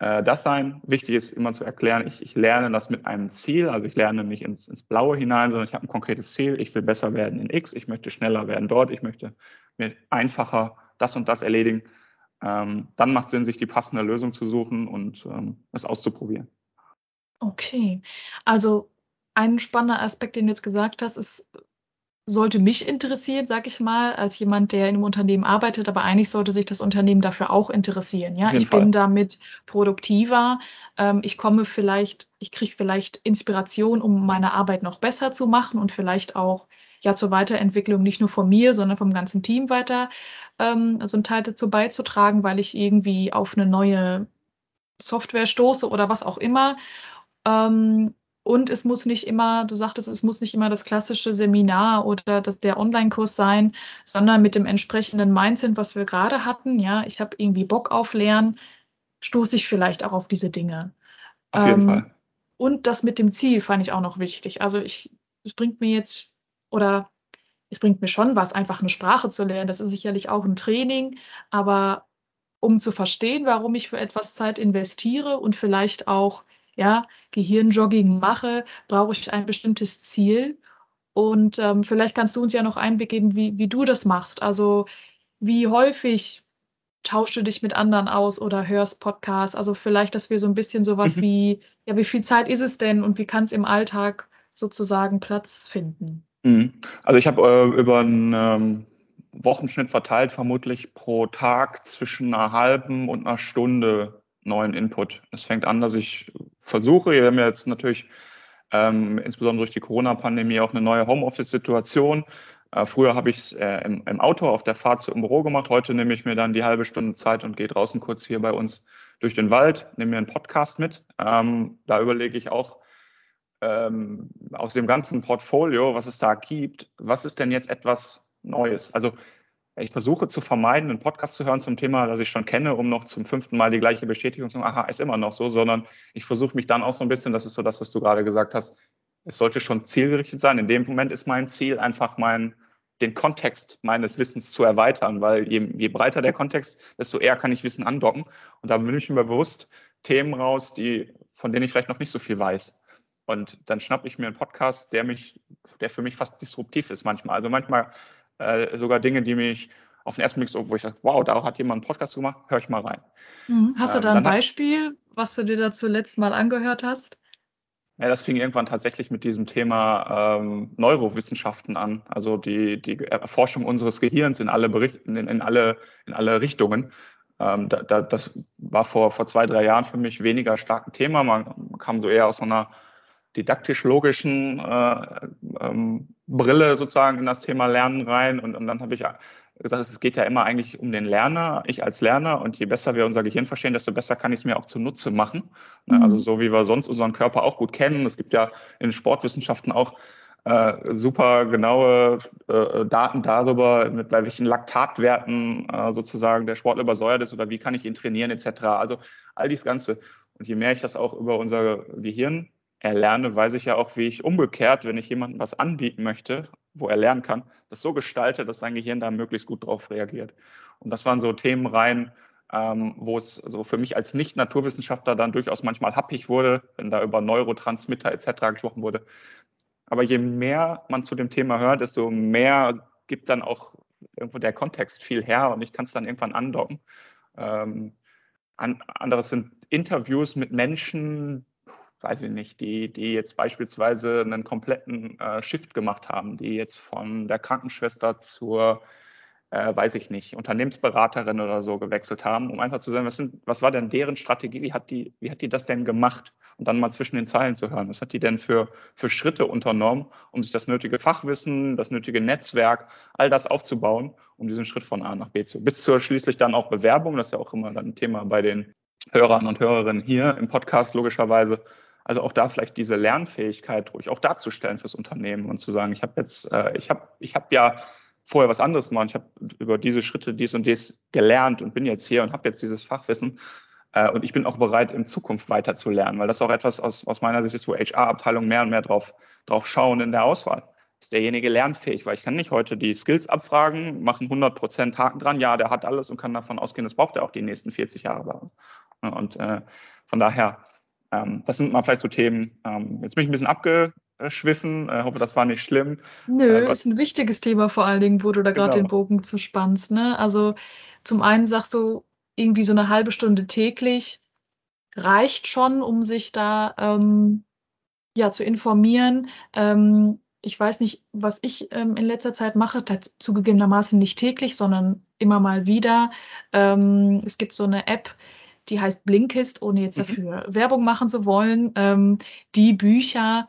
äh, das sein. Wichtig ist immer zu erklären, ich, ich lerne das mit einem Ziel, also ich lerne nicht ins, ins Blaue hinein, sondern ich habe ein konkretes Ziel, ich will besser werden in X, ich möchte schneller werden dort, ich möchte mir einfacher das und das erledigen. Ähm, dann macht Sinn, sich die passende Lösung zu suchen und ähm, es auszuprobieren. Okay, also ein spannender Aspekt, den du jetzt gesagt hast, ist, sollte mich interessieren, sag ich mal, als jemand, der in einem Unternehmen arbeitet, aber eigentlich sollte sich das Unternehmen dafür auch interessieren. Ja, ich Fall. bin damit produktiver. Ähm, ich komme vielleicht, ich kriege vielleicht Inspiration, um meine Arbeit noch besser zu machen und vielleicht auch ja zur Weiterentwicklung nicht nur von mir, sondern vom ganzen Team weiter ähm, also einen Teil dazu beizutragen, weil ich irgendwie auf eine neue Software stoße oder was auch immer. Ähm, und es muss nicht immer, du sagtest, es muss nicht immer das klassische Seminar oder das, der Online-Kurs sein, sondern mit dem entsprechenden Mindset, was wir gerade hatten. Ja, ich habe irgendwie Bock auf Lernen, stoße ich vielleicht auch auf diese Dinge. Auf jeden ähm, Fall. Und das mit dem Ziel fand ich auch noch wichtig. Also ich, es bringt mir jetzt, oder es bringt mir schon was, einfach eine Sprache zu lernen. Das ist sicherlich auch ein Training, aber um zu verstehen, warum ich für etwas Zeit investiere und vielleicht auch ja, Gehirnjogging mache, brauche ich ein bestimmtes Ziel. Und ähm, vielleicht kannst du uns ja noch Einblick geben, wie, wie du das machst. Also wie häufig tauschst du dich mit anderen aus oder hörst Podcasts? Also vielleicht, dass wir so ein bisschen sowas mhm. wie, ja, wie viel Zeit ist es denn und wie kann es im Alltag sozusagen Platz finden? Mhm. Also ich habe äh, über einen ähm, Wochenschnitt verteilt vermutlich pro Tag zwischen einer halben und einer Stunde neuen Input. Es fängt an, dass ich versuche, wir haben ja jetzt natürlich ähm, insbesondere durch die Corona-Pandemie auch eine neue Homeoffice-Situation. Äh, früher habe ich es äh, im, im, Auto auf der Fahrt zum Büro gemacht. Heute nehme ich mir dann die halbe Stunde Zeit und gehe draußen kurz hier bei uns durch den Wald, nehme mir einen Podcast mit. Ähm, da überlege ich auch ähm, aus dem ganzen Portfolio, was es da gibt, was ist denn jetzt etwas Neues? Also ich versuche zu vermeiden, einen Podcast zu hören zum Thema, das ich schon kenne, um noch zum fünften Mal die gleiche Bestätigung zu sagen, aha, ist immer noch so, sondern ich versuche mich dann auch so ein bisschen, das ist so das, was du gerade gesagt hast, es sollte schon zielgerichtet sein. In dem Moment ist mein Ziel einfach mein, den Kontext meines Wissens zu erweitern, weil je, je breiter der Kontext, desto eher kann ich Wissen andocken. Und da bin ich mir bewusst Themen raus, die, von denen ich vielleicht noch nicht so viel weiß. Und dann schnappe ich mir einen Podcast, der mich, der für mich fast disruptiv ist manchmal. Also manchmal äh, sogar Dinge, die mich auf den ersten Blick so, wo ich sage, wow, da hat jemand einen Podcast gemacht, höre ich mal rein. Mhm. Hast du ähm, da ein Beispiel, was du dir dazu letzten Mal angehört hast? Ja, das fing irgendwann tatsächlich mit diesem Thema ähm, Neurowissenschaften an, also die, die Erforschung unseres Gehirns in alle, Berichten, in, in alle, in alle Richtungen. Ähm, da, da, das war vor, vor zwei, drei Jahren für mich weniger stark ein Thema. Man, man kam so eher aus so einer didaktisch-logischen äh, ähm, Brille sozusagen in das Thema Lernen rein. Und, und dann habe ich gesagt, es geht ja immer eigentlich um den Lerner, ich als Lerner. Und je besser wir unser Gehirn verstehen, desto besser kann ich es mir auch zunutze machen. Ne, mhm. Also so wie wir sonst unseren Körper auch gut kennen. Es gibt ja in Sportwissenschaften auch äh, super genaue äh, Daten darüber, mit welchen Laktatwerten äh, sozusagen der Sportler übersäuert ist oder wie kann ich ihn trainieren etc. Also all dies Ganze. Und je mehr ich das auch über unser Gehirn erlerne, weiß ich ja auch, wie ich umgekehrt, wenn ich jemandem was anbieten möchte, wo er lernen kann, das so gestalte, dass sein Gehirn da möglichst gut drauf reagiert. Und das waren so Themen rein, ähm, wo es so für mich als Nicht-Naturwissenschaftler dann durchaus manchmal happig wurde, wenn da über Neurotransmitter etc. gesprochen wurde. Aber je mehr man zu dem Thema hört, desto mehr gibt dann auch irgendwo der Kontext viel her und ich kann es dann irgendwann andocken. Ähm, an, anderes sind Interviews mit Menschen, weiß ich nicht, die, die jetzt beispielsweise einen kompletten äh, Shift gemacht haben, die jetzt von der Krankenschwester zur, äh, weiß ich nicht, Unternehmensberaterin oder so gewechselt haben, um einfach zu sagen, was, sind, was war denn deren Strategie, wie hat, die, wie hat die das denn gemacht? Und dann mal zwischen den Zeilen zu hören, was hat die denn für, für Schritte unternommen, um sich das nötige Fachwissen, das nötige Netzwerk, all das aufzubauen, um diesen Schritt von A nach B zu, bis zur schließlich dann auch Bewerbung, das ist ja auch immer dann ein Thema bei den Hörern und Hörerinnen hier im Podcast logischerweise, also auch da vielleicht diese Lernfähigkeit ruhig auch darzustellen fürs Unternehmen und zu sagen, ich habe jetzt, äh, ich habe, ich habe ja vorher was anderes gemacht, ich habe über diese Schritte dies und dies gelernt und bin jetzt hier und habe jetzt dieses Fachwissen äh, und ich bin auch bereit, in Zukunft weiter zu lernen, weil das auch etwas aus, aus meiner Sicht ist, wo HR-Abteilungen mehr und mehr drauf, drauf schauen in der Auswahl. Ist derjenige lernfähig? Weil ich kann nicht heute die Skills abfragen, machen 100 Prozent Haken dran, ja, der hat alles und kann davon ausgehen, das braucht er auch die nächsten 40 Jahre bei uns. Und äh, von daher ähm, das sind mal vielleicht so Themen. Ähm, jetzt bin ich ein bisschen abgeschwiffen. Äh, hoffe, das war nicht schlimm. Nö, äh, ist ein wichtiges Thema vor allen Dingen, wo du da gerade genau. den Bogen zu spannst. Ne? Also zum einen sagst du, irgendwie so eine halbe Stunde täglich reicht schon, um sich da ähm, ja zu informieren. Ähm, ich weiß nicht, was ich ähm, in letzter Zeit mache, zugegebenermaßen nicht täglich, sondern immer mal wieder. Ähm, es gibt so eine App, die heißt Blinkist, ohne jetzt mhm. dafür Werbung machen zu wollen, ähm, die Bücher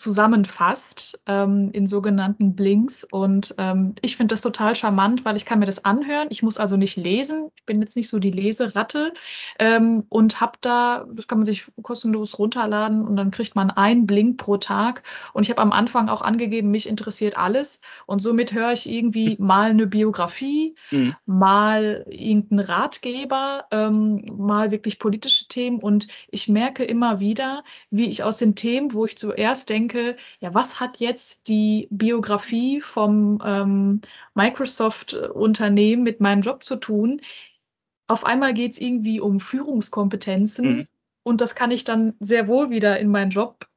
zusammenfasst ähm, in sogenannten Blinks. Und ähm, ich finde das total charmant, weil ich kann mir das anhören. Ich muss also nicht lesen. Ich bin jetzt nicht so die Leseratte ähm, und habe da, das kann man sich kostenlos runterladen und dann kriegt man einen Blink pro Tag. Und ich habe am Anfang auch angegeben, mich interessiert alles. Und somit höre ich irgendwie (laughs) mal eine Biografie, mhm. mal irgendeinen Ratgeber, ähm, mal wirklich politische Themen. Und ich merke immer wieder, wie ich aus den Themen, wo ich zuerst denke, denke, ja, was hat jetzt die Biografie vom ähm, Microsoft-Unternehmen mit meinem Job zu tun? Auf einmal geht es irgendwie um Führungskompetenzen mhm. und das kann ich dann sehr wohl wieder in meinen Job,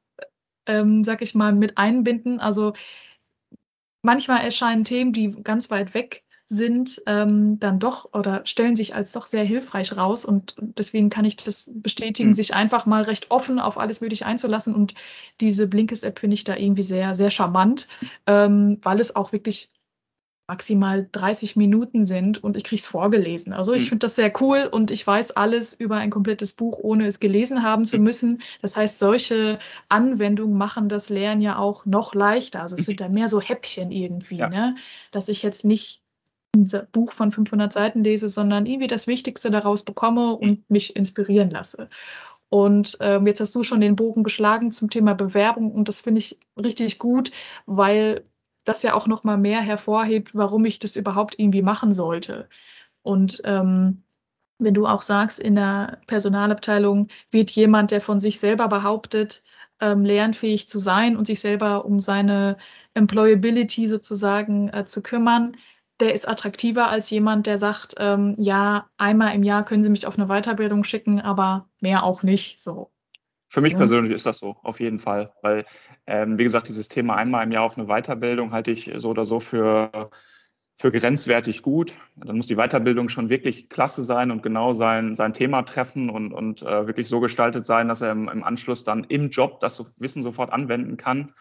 ähm, sag ich mal, mit einbinden. Also manchmal erscheinen Themen, die ganz weit weg sind ähm, dann doch oder stellen sich als doch sehr hilfreich raus und deswegen kann ich das bestätigen, mhm. sich einfach mal recht offen auf alles Mögliche einzulassen und diese Blinkist-App finde ich da irgendwie sehr, sehr charmant, ähm, weil es auch wirklich maximal 30 Minuten sind und ich kriege es vorgelesen. Also ich mhm. finde das sehr cool und ich weiß alles über ein komplettes Buch, ohne es gelesen haben zu mhm. müssen. Das heißt, solche Anwendungen machen das Lernen ja auch noch leichter. Also es sind dann mehr so Häppchen irgendwie, ja. ne? dass ich jetzt nicht ein Buch von 500 Seiten lese, sondern irgendwie das Wichtigste daraus bekomme und mich inspirieren lasse. Und ähm, jetzt hast du schon den Bogen geschlagen zum Thema Bewerbung und das finde ich richtig gut, weil das ja auch noch mal mehr hervorhebt, warum ich das überhaupt irgendwie machen sollte. Und ähm, wenn du auch sagst, in der Personalabteilung wird jemand, der von sich selber behauptet, ähm, lernfähig zu sein und sich selber um seine Employability sozusagen äh, zu kümmern, der ist attraktiver als jemand, der sagt, ähm, ja, einmal im Jahr können Sie mich auf eine Weiterbildung schicken, aber mehr auch nicht. So. Für mich ja. persönlich ist das so, auf jeden Fall. Weil, ähm, wie gesagt, dieses Thema einmal im Jahr auf eine Weiterbildung halte ich so oder so für, für grenzwertig gut. Dann muss die Weiterbildung schon wirklich klasse sein und genau sein, sein Thema treffen und, und äh, wirklich so gestaltet sein, dass er im, im Anschluss dann im Job das Wissen sofort anwenden kann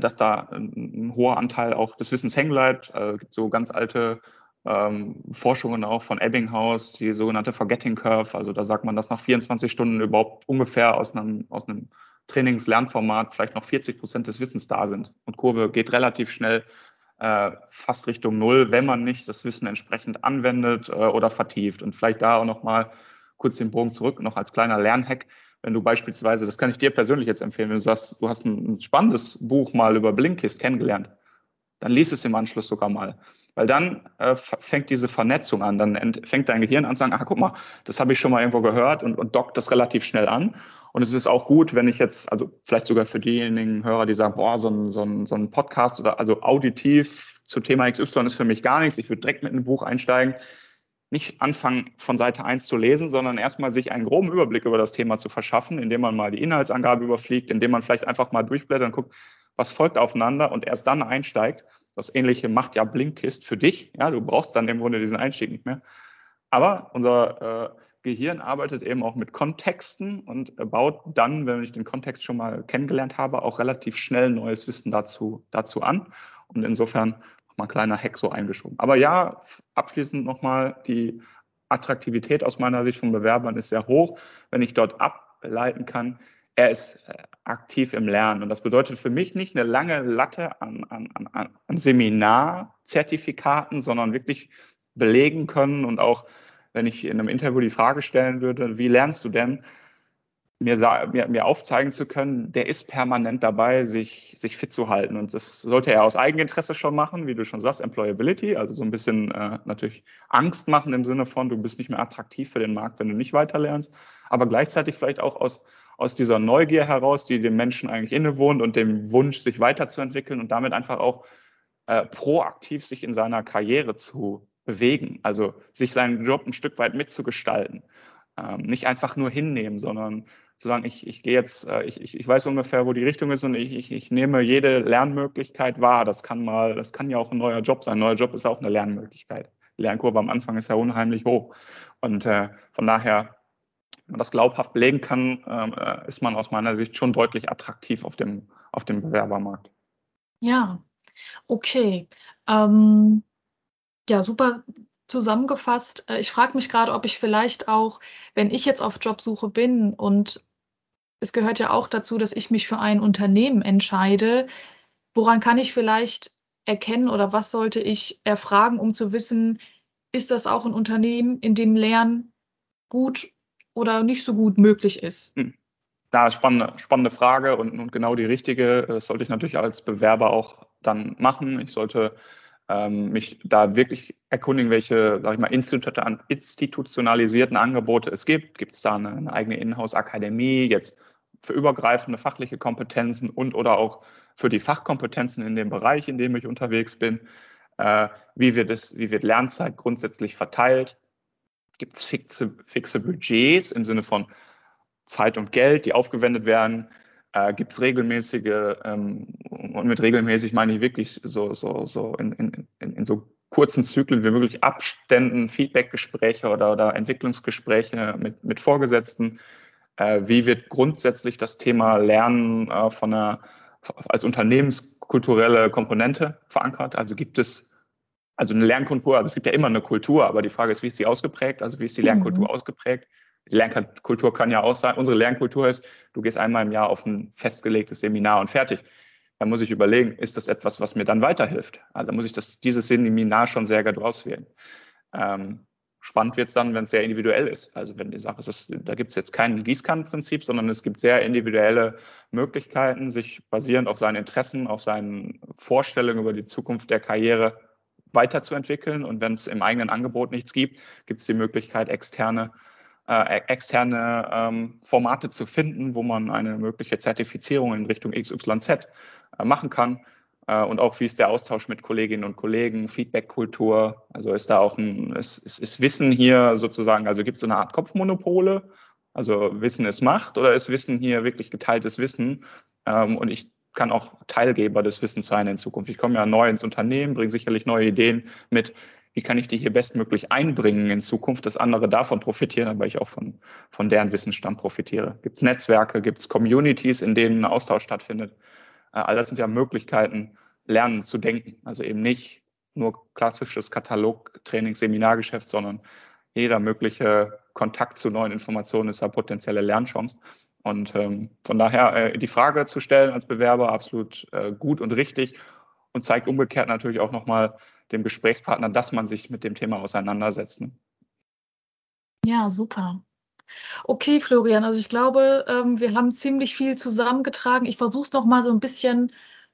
dass da ein, ein hoher Anteil auch des Wissens hängen bleibt. Äh, gibt so ganz alte ähm, Forschungen auch von Ebbinghaus, die sogenannte Forgetting Curve. Also da sagt man, dass nach 24 Stunden überhaupt ungefähr aus einem, aus einem Trainings-Lernformat vielleicht noch 40 Prozent des Wissens da sind. Und Kurve geht relativ schnell äh, fast Richtung Null, wenn man nicht das Wissen entsprechend anwendet äh, oder vertieft. Und vielleicht da auch nochmal kurz den Bogen zurück, noch als kleiner Lernhack. Wenn du beispielsweise, das kann ich dir persönlich jetzt empfehlen, wenn du sagst, du hast ein spannendes Buch mal über Blinkist kennengelernt, dann lies es im Anschluss sogar mal. Weil dann äh, fängt diese Vernetzung an. Dann fängt dein Gehirn an zu sagen, ah, guck mal, das habe ich schon mal irgendwo gehört und, und dockt das relativ schnell an. Und es ist auch gut, wenn ich jetzt, also vielleicht sogar für diejenigen Hörer, die sagen, boah, so ein, so ein, so ein Podcast oder also auditiv zu Thema XY ist für mich gar nichts. Ich würde direkt mit einem Buch einsteigen nicht anfangen, von Seite 1 zu lesen, sondern erstmal sich einen groben Überblick über das Thema zu verschaffen, indem man mal die Inhaltsangabe überfliegt, indem man vielleicht einfach mal durchblättert und guckt, was folgt aufeinander und erst dann einsteigt. Das Ähnliche macht ja Blinkist für dich. Ja, du brauchst dann im Grunde diesen Einstieg nicht mehr. Aber unser äh, Gehirn arbeitet eben auch mit Kontexten und baut dann, wenn ich den Kontext schon mal kennengelernt habe, auch relativ schnell neues Wissen dazu, dazu an. Und insofern mal ein kleiner Hack so eingeschoben. Aber ja, abschließend nochmal, die Attraktivität aus meiner Sicht von Bewerbern ist sehr hoch. Wenn ich dort ableiten kann, er ist äh, aktiv im Lernen. Und das bedeutet für mich nicht eine lange Latte an, an, an, an Seminarzertifikaten, sondern wirklich belegen können und auch, wenn ich in einem Interview die Frage stellen würde, wie lernst du denn, mir, mir, mir aufzeigen zu können, der ist permanent dabei, sich, sich fit zu halten. Und das sollte er aus Eigeninteresse schon machen, wie du schon sagst, Employability, also so ein bisschen äh, natürlich Angst machen im Sinne von, du bist nicht mehr attraktiv für den Markt, wenn du nicht weiterlernst, aber gleichzeitig vielleicht auch aus, aus dieser Neugier heraus, die dem Menschen eigentlich innewohnt und dem Wunsch, sich weiterzuentwickeln und damit einfach auch äh, proaktiv sich in seiner Karriere zu bewegen, also sich seinen Job ein Stück weit mitzugestalten. Ähm, nicht einfach nur hinnehmen, sondern zu sagen, ich, ich gehe jetzt, äh, ich, ich, ich weiß ungefähr, wo die Richtung ist und ich, ich, ich nehme jede Lernmöglichkeit wahr. Das kann mal, das kann ja auch ein neuer Job sein. Ein neuer Job ist auch eine Lernmöglichkeit. Die Lernkurve am Anfang ist ja unheimlich hoch. Und äh, von daher, wenn man das glaubhaft belegen kann, ähm, äh, ist man aus meiner Sicht schon deutlich attraktiv auf dem, auf dem Bewerbermarkt. Ja, okay. Ähm, ja, super zusammengefasst. Äh, ich frage mich gerade, ob ich vielleicht auch, wenn ich jetzt auf Jobsuche bin und es gehört ja auch dazu, dass ich mich für ein Unternehmen entscheide. Woran kann ich vielleicht erkennen oder was sollte ich erfragen, um zu wissen, ist das auch ein Unternehmen, in dem Lernen gut oder nicht so gut möglich ist? Hm. Ja, spannende, spannende Frage und, und genau die richtige. Das sollte ich natürlich als Bewerber auch dann machen. Ich sollte ähm, mich da wirklich erkundigen, welche, sag ich mal, institutionalisierten Angebote es gibt. Gibt es da eine, eine eigene Inhouse-Akademie? Jetzt für übergreifende fachliche Kompetenzen und oder auch für die Fachkompetenzen in dem Bereich, in dem ich unterwegs bin. Äh, wie, wird es, wie wird Lernzeit grundsätzlich verteilt? Gibt es fixe, fixe Budgets im Sinne von Zeit und Geld, die aufgewendet werden? Äh, Gibt es regelmäßige, ähm, und mit regelmäßig meine ich wirklich so, so, so in, in, in, in so kurzen Zyklen wie möglich Abständen, Feedbackgespräche oder, oder Entwicklungsgespräche mit, mit Vorgesetzten? Äh, wie wird grundsätzlich das Thema Lernen äh, von einer, als unternehmenskulturelle Komponente verankert? Also gibt es also eine Lernkultur, also es gibt ja immer eine Kultur, aber die Frage ist, wie ist die ausgeprägt? Also wie ist die Lernkultur mhm. ausgeprägt? Lernkultur kann ja auch sein, unsere Lernkultur ist, du gehst einmal im Jahr auf ein festgelegtes Seminar und fertig. Dann muss ich überlegen, ist das etwas, was mir dann weiterhilft? Also muss ich das, dieses Seminar schon sehr gut auswählen. Ähm, spannend wird es dann, wenn es sehr individuell ist. Also wenn die Sache ist, da gibt es jetzt kein Gießkannenprinzip, sondern es gibt sehr individuelle Möglichkeiten, sich basierend auf seinen Interessen, auf seinen Vorstellungen über die Zukunft der Karriere weiterzuentwickeln. Und wenn es im eigenen Angebot nichts gibt, gibt es die Möglichkeit, externe, äh, externe ähm, Formate zu finden, wo man eine mögliche Zertifizierung in Richtung XYZ äh, machen kann. Äh, und auch wie ist der Austausch mit Kolleginnen und Kollegen, Feedback-Kultur. Also ist da auch ein, ist, ist, ist Wissen hier sozusagen, also gibt es so eine Art Kopfmonopole? Also Wissen ist Macht oder ist Wissen hier wirklich geteiltes Wissen? Ähm, und ich kann auch Teilgeber des Wissens sein in Zukunft. Ich komme ja neu ins Unternehmen, bringe sicherlich neue Ideen mit. Wie kann ich die hier bestmöglich einbringen in Zukunft, dass andere davon profitieren, aber ich auch von, von deren Wissensstand profitiere? Gibt es Netzwerke, gibt es Communities, in denen ein Austausch stattfindet? Äh, all das sind ja Möglichkeiten, lernen zu denken. Also eben nicht nur klassisches Katalog-Training, Seminargeschäft, sondern jeder mögliche Kontakt zu neuen Informationen ist ja potenzielle Lernchance. Und ähm, von daher äh, die Frage zu stellen als Bewerber absolut äh, gut und richtig und zeigt umgekehrt natürlich auch nochmal dem Gesprächspartner, dass man sich mit dem Thema auseinandersetzt. Ne? Ja, super. Okay, Florian, also ich glaube, ähm, wir haben ziemlich viel zusammengetragen. Ich versuche es nochmal so ein bisschen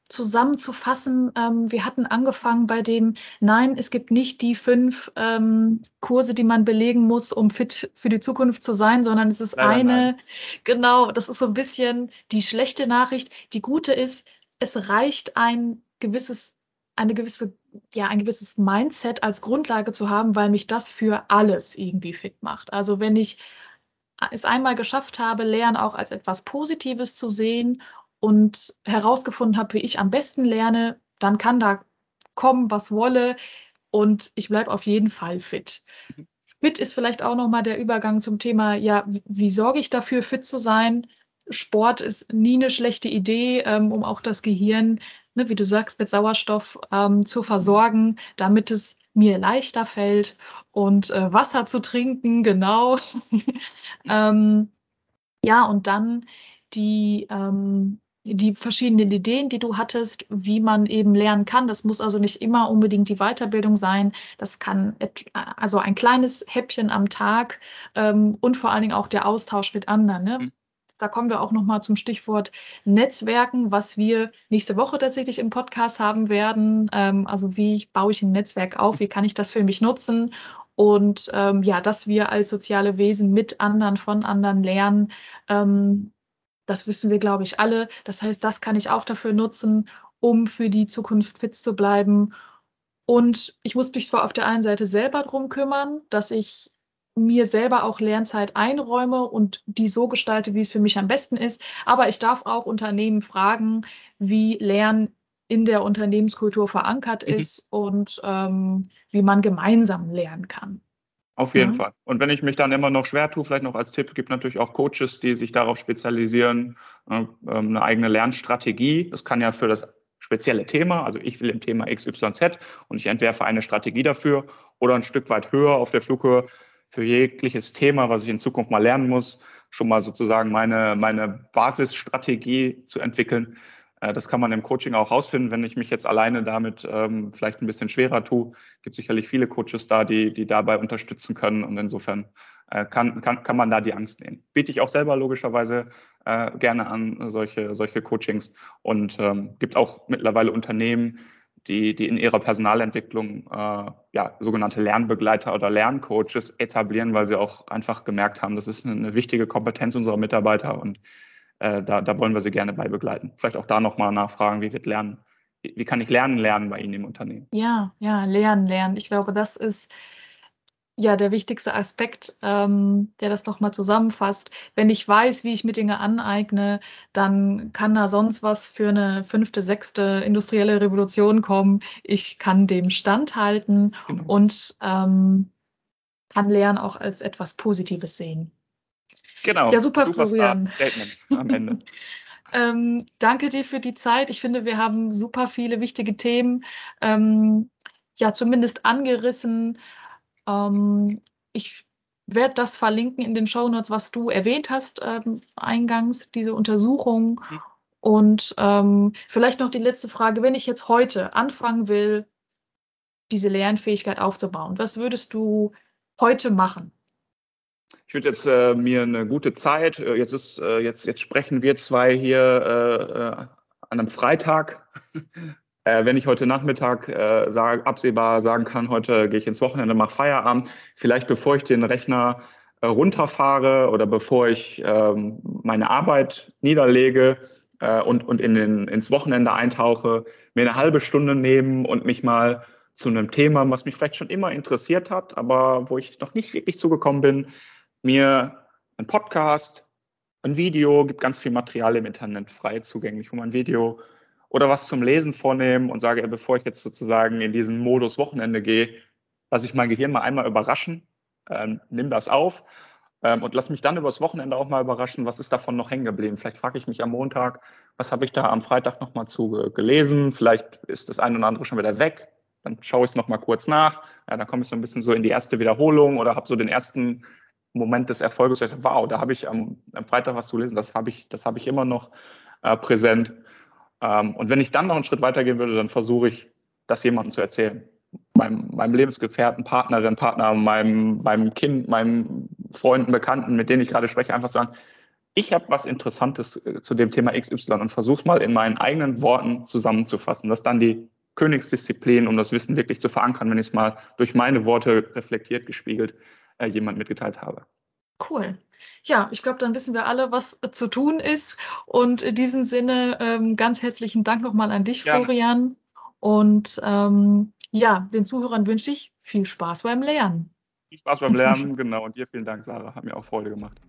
zusammenzufassen. Ähm, wir hatten angefangen bei dem, nein, es gibt nicht die fünf ähm, Kurse, die man belegen muss, um fit für die Zukunft zu sein, sondern es ist nein, eine, nein. genau, das ist so ein bisschen die schlechte Nachricht. Die gute ist, es reicht ein gewisses, eine gewisse, ja, ein gewisses Mindset als Grundlage zu haben, weil mich das für alles irgendwie fit macht. Also wenn ich es einmal geschafft habe, Lernen auch als etwas Positives zu sehen und herausgefunden habe, wie ich am besten lerne, dann kann da kommen, was wolle und ich bleibe auf jeden Fall fit. Mhm. Fit ist vielleicht auch nochmal der Übergang zum Thema, ja, wie sorge ich dafür, fit zu sein? Sport ist nie eine schlechte Idee, ähm, um auch das Gehirn, ne, wie du sagst, mit Sauerstoff ähm, zu versorgen, damit es mir leichter fällt und äh, Wasser zu trinken, genau. (laughs) ähm, ja, und dann die, ähm, die verschiedenen Ideen, die du hattest, wie man eben lernen kann. Das muss also nicht immer unbedingt die Weiterbildung sein. Das kann also ein kleines Häppchen am Tag ähm, und vor allen Dingen auch der Austausch mit anderen. Ne? Mhm. Da kommen wir auch nochmal zum Stichwort Netzwerken, was wir nächste Woche tatsächlich im Podcast haben werden. Ähm, also wie baue ich ein Netzwerk auf? Wie kann ich das für mich nutzen? Und ähm, ja, dass wir als soziale Wesen mit anderen, von anderen lernen, ähm, das wissen wir, glaube ich, alle. Das heißt, das kann ich auch dafür nutzen, um für die Zukunft fit zu bleiben. Und ich muss mich zwar auf der einen Seite selber drum kümmern, dass ich mir selber auch Lernzeit einräume und die so gestalte, wie es für mich am besten ist. Aber ich darf auch Unternehmen fragen, wie Lernen in der Unternehmenskultur verankert mhm. ist und ähm, wie man gemeinsam lernen kann. Auf jeden ja. Fall. Und wenn ich mich dann immer noch schwer tue, vielleicht noch als Tipp, gibt natürlich auch Coaches, die sich darauf spezialisieren, äh, eine eigene Lernstrategie. Das kann ja für das spezielle Thema, also ich will im Thema XYZ und ich entwerfe eine Strategie dafür oder ein Stück weit höher auf der Flughöhe für jegliches Thema, was ich in Zukunft mal lernen muss, schon mal sozusagen meine, meine Basisstrategie zu entwickeln. Äh, das kann man im Coaching auch rausfinden. Wenn ich mich jetzt alleine damit ähm, vielleicht ein bisschen schwerer tue, gibt sicherlich viele Coaches da, die, die dabei unterstützen können. Und insofern äh, kann, kann, kann man da die Angst nehmen. Biete ich auch selber logischerweise äh, gerne an, solche, solche Coachings. Und ähm, gibt auch mittlerweile Unternehmen, die, die in ihrer Personalentwicklung äh, ja, sogenannte Lernbegleiter oder Lerncoaches etablieren, weil sie auch einfach gemerkt haben, das ist eine, wichtige Kompetenz unserer Mitarbeiter und äh, da, da wollen wir sie gerne bei begleiten. Vielleicht auch da nochmal nachfragen, wie wird lernen, wie, wie kann ich lernen lernen bei Ihnen im Unternehmen? Ja, ja, lernen lernen. Ich glaube, das ist ja der wichtigste Aspekt, ähm, der das nochmal zusammenfasst. Wenn ich weiß, wie ich mir Dinge aneigne, dann kann da sonst was für eine fünfte, sechste industrielle Revolution kommen. Ich kann dem standhalten genau. und ähm, kann Lernen auch als etwas Positives sehen. Genau. Ja, super. Statement am Ende. (laughs) ähm, danke dir für die Zeit. Ich finde, wir haben super viele wichtige Themen, ähm, ja, zumindest angerissen. Ähm, ich werde das verlinken in den Show Notes, was du erwähnt hast ähm, eingangs, diese Untersuchung. Mhm. Und ähm, vielleicht noch die letzte Frage, wenn ich jetzt heute anfangen will, diese Lernfähigkeit aufzubauen, was würdest du heute machen? Ich würde jetzt äh, mir eine gute Zeit, äh, jetzt ist, äh, jetzt, jetzt sprechen wir zwei hier äh, äh an einem Freitag. Äh, wenn ich heute Nachmittag äh, sag, absehbar sagen kann, heute gehe ich ins Wochenende, mache Feierabend, vielleicht bevor ich den Rechner äh, runterfahre oder bevor ich ähm, meine Arbeit niederlege äh, und, und in den, ins Wochenende eintauche, mir eine halbe Stunde nehmen und mich mal zu einem Thema, was mich vielleicht schon immer interessiert hat, aber wo ich noch nicht wirklich zugekommen bin, mir ein Podcast, ein Video, gibt ganz viel Material im Internet frei zugänglich, wo man ein Video oder was zum Lesen vornehmen und sage, bevor ich jetzt sozusagen in diesen Modus Wochenende gehe, lasse ich mein Gehirn mal einmal überraschen, ähm, nimm das auf. Ähm, und lass mich dann übers Wochenende auch mal überraschen, was ist davon noch hängen geblieben. Vielleicht frage ich mich am Montag, was habe ich da am Freitag nochmal zu gelesen, vielleicht ist das eine oder andere schon wieder weg, dann schaue ich es nochmal kurz nach, ja, dann komme ich so ein bisschen so in die erste Wiederholung oder habe so den ersten Moment des Erfolges, wow, da habe ich am, am, Freitag was zu lesen, das habe ich, das habe ich immer noch äh, präsent. Ähm, und wenn ich dann noch einen Schritt weitergehen würde, dann versuche ich, das jemandem zu erzählen. Meinem, meinem Lebensgefährten, Partnerin, Partner, meinem, meinem Kind, meinen Freunden, Bekannten, mit denen ich gerade spreche, einfach sagen, ich habe was Interessantes äh, zu dem Thema XY und versuche mal in meinen eigenen Worten zusammenzufassen. Das ist dann die Königsdisziplin, um das Wissen wirklich zu verankern, wenn ich es mal durch meine Worte reflektiert, gespiegelt äh, jemand mitgeteilt habe. Cool. Ja, ich glaube, dann wissen wir alle, was äh, zu tun ist. Und in diesem Sinne ähm, ganz herzlichen Dank nochmal an dich, Gerne. Florian. Und ähm, ja, den Zuhörern wünsche ich viel Spaß beim Lernen. Viel Spaß beim Lernen, (laughs) genau. Und dir vielen Dank, Sarah. Hat mir auch Freude gemacht.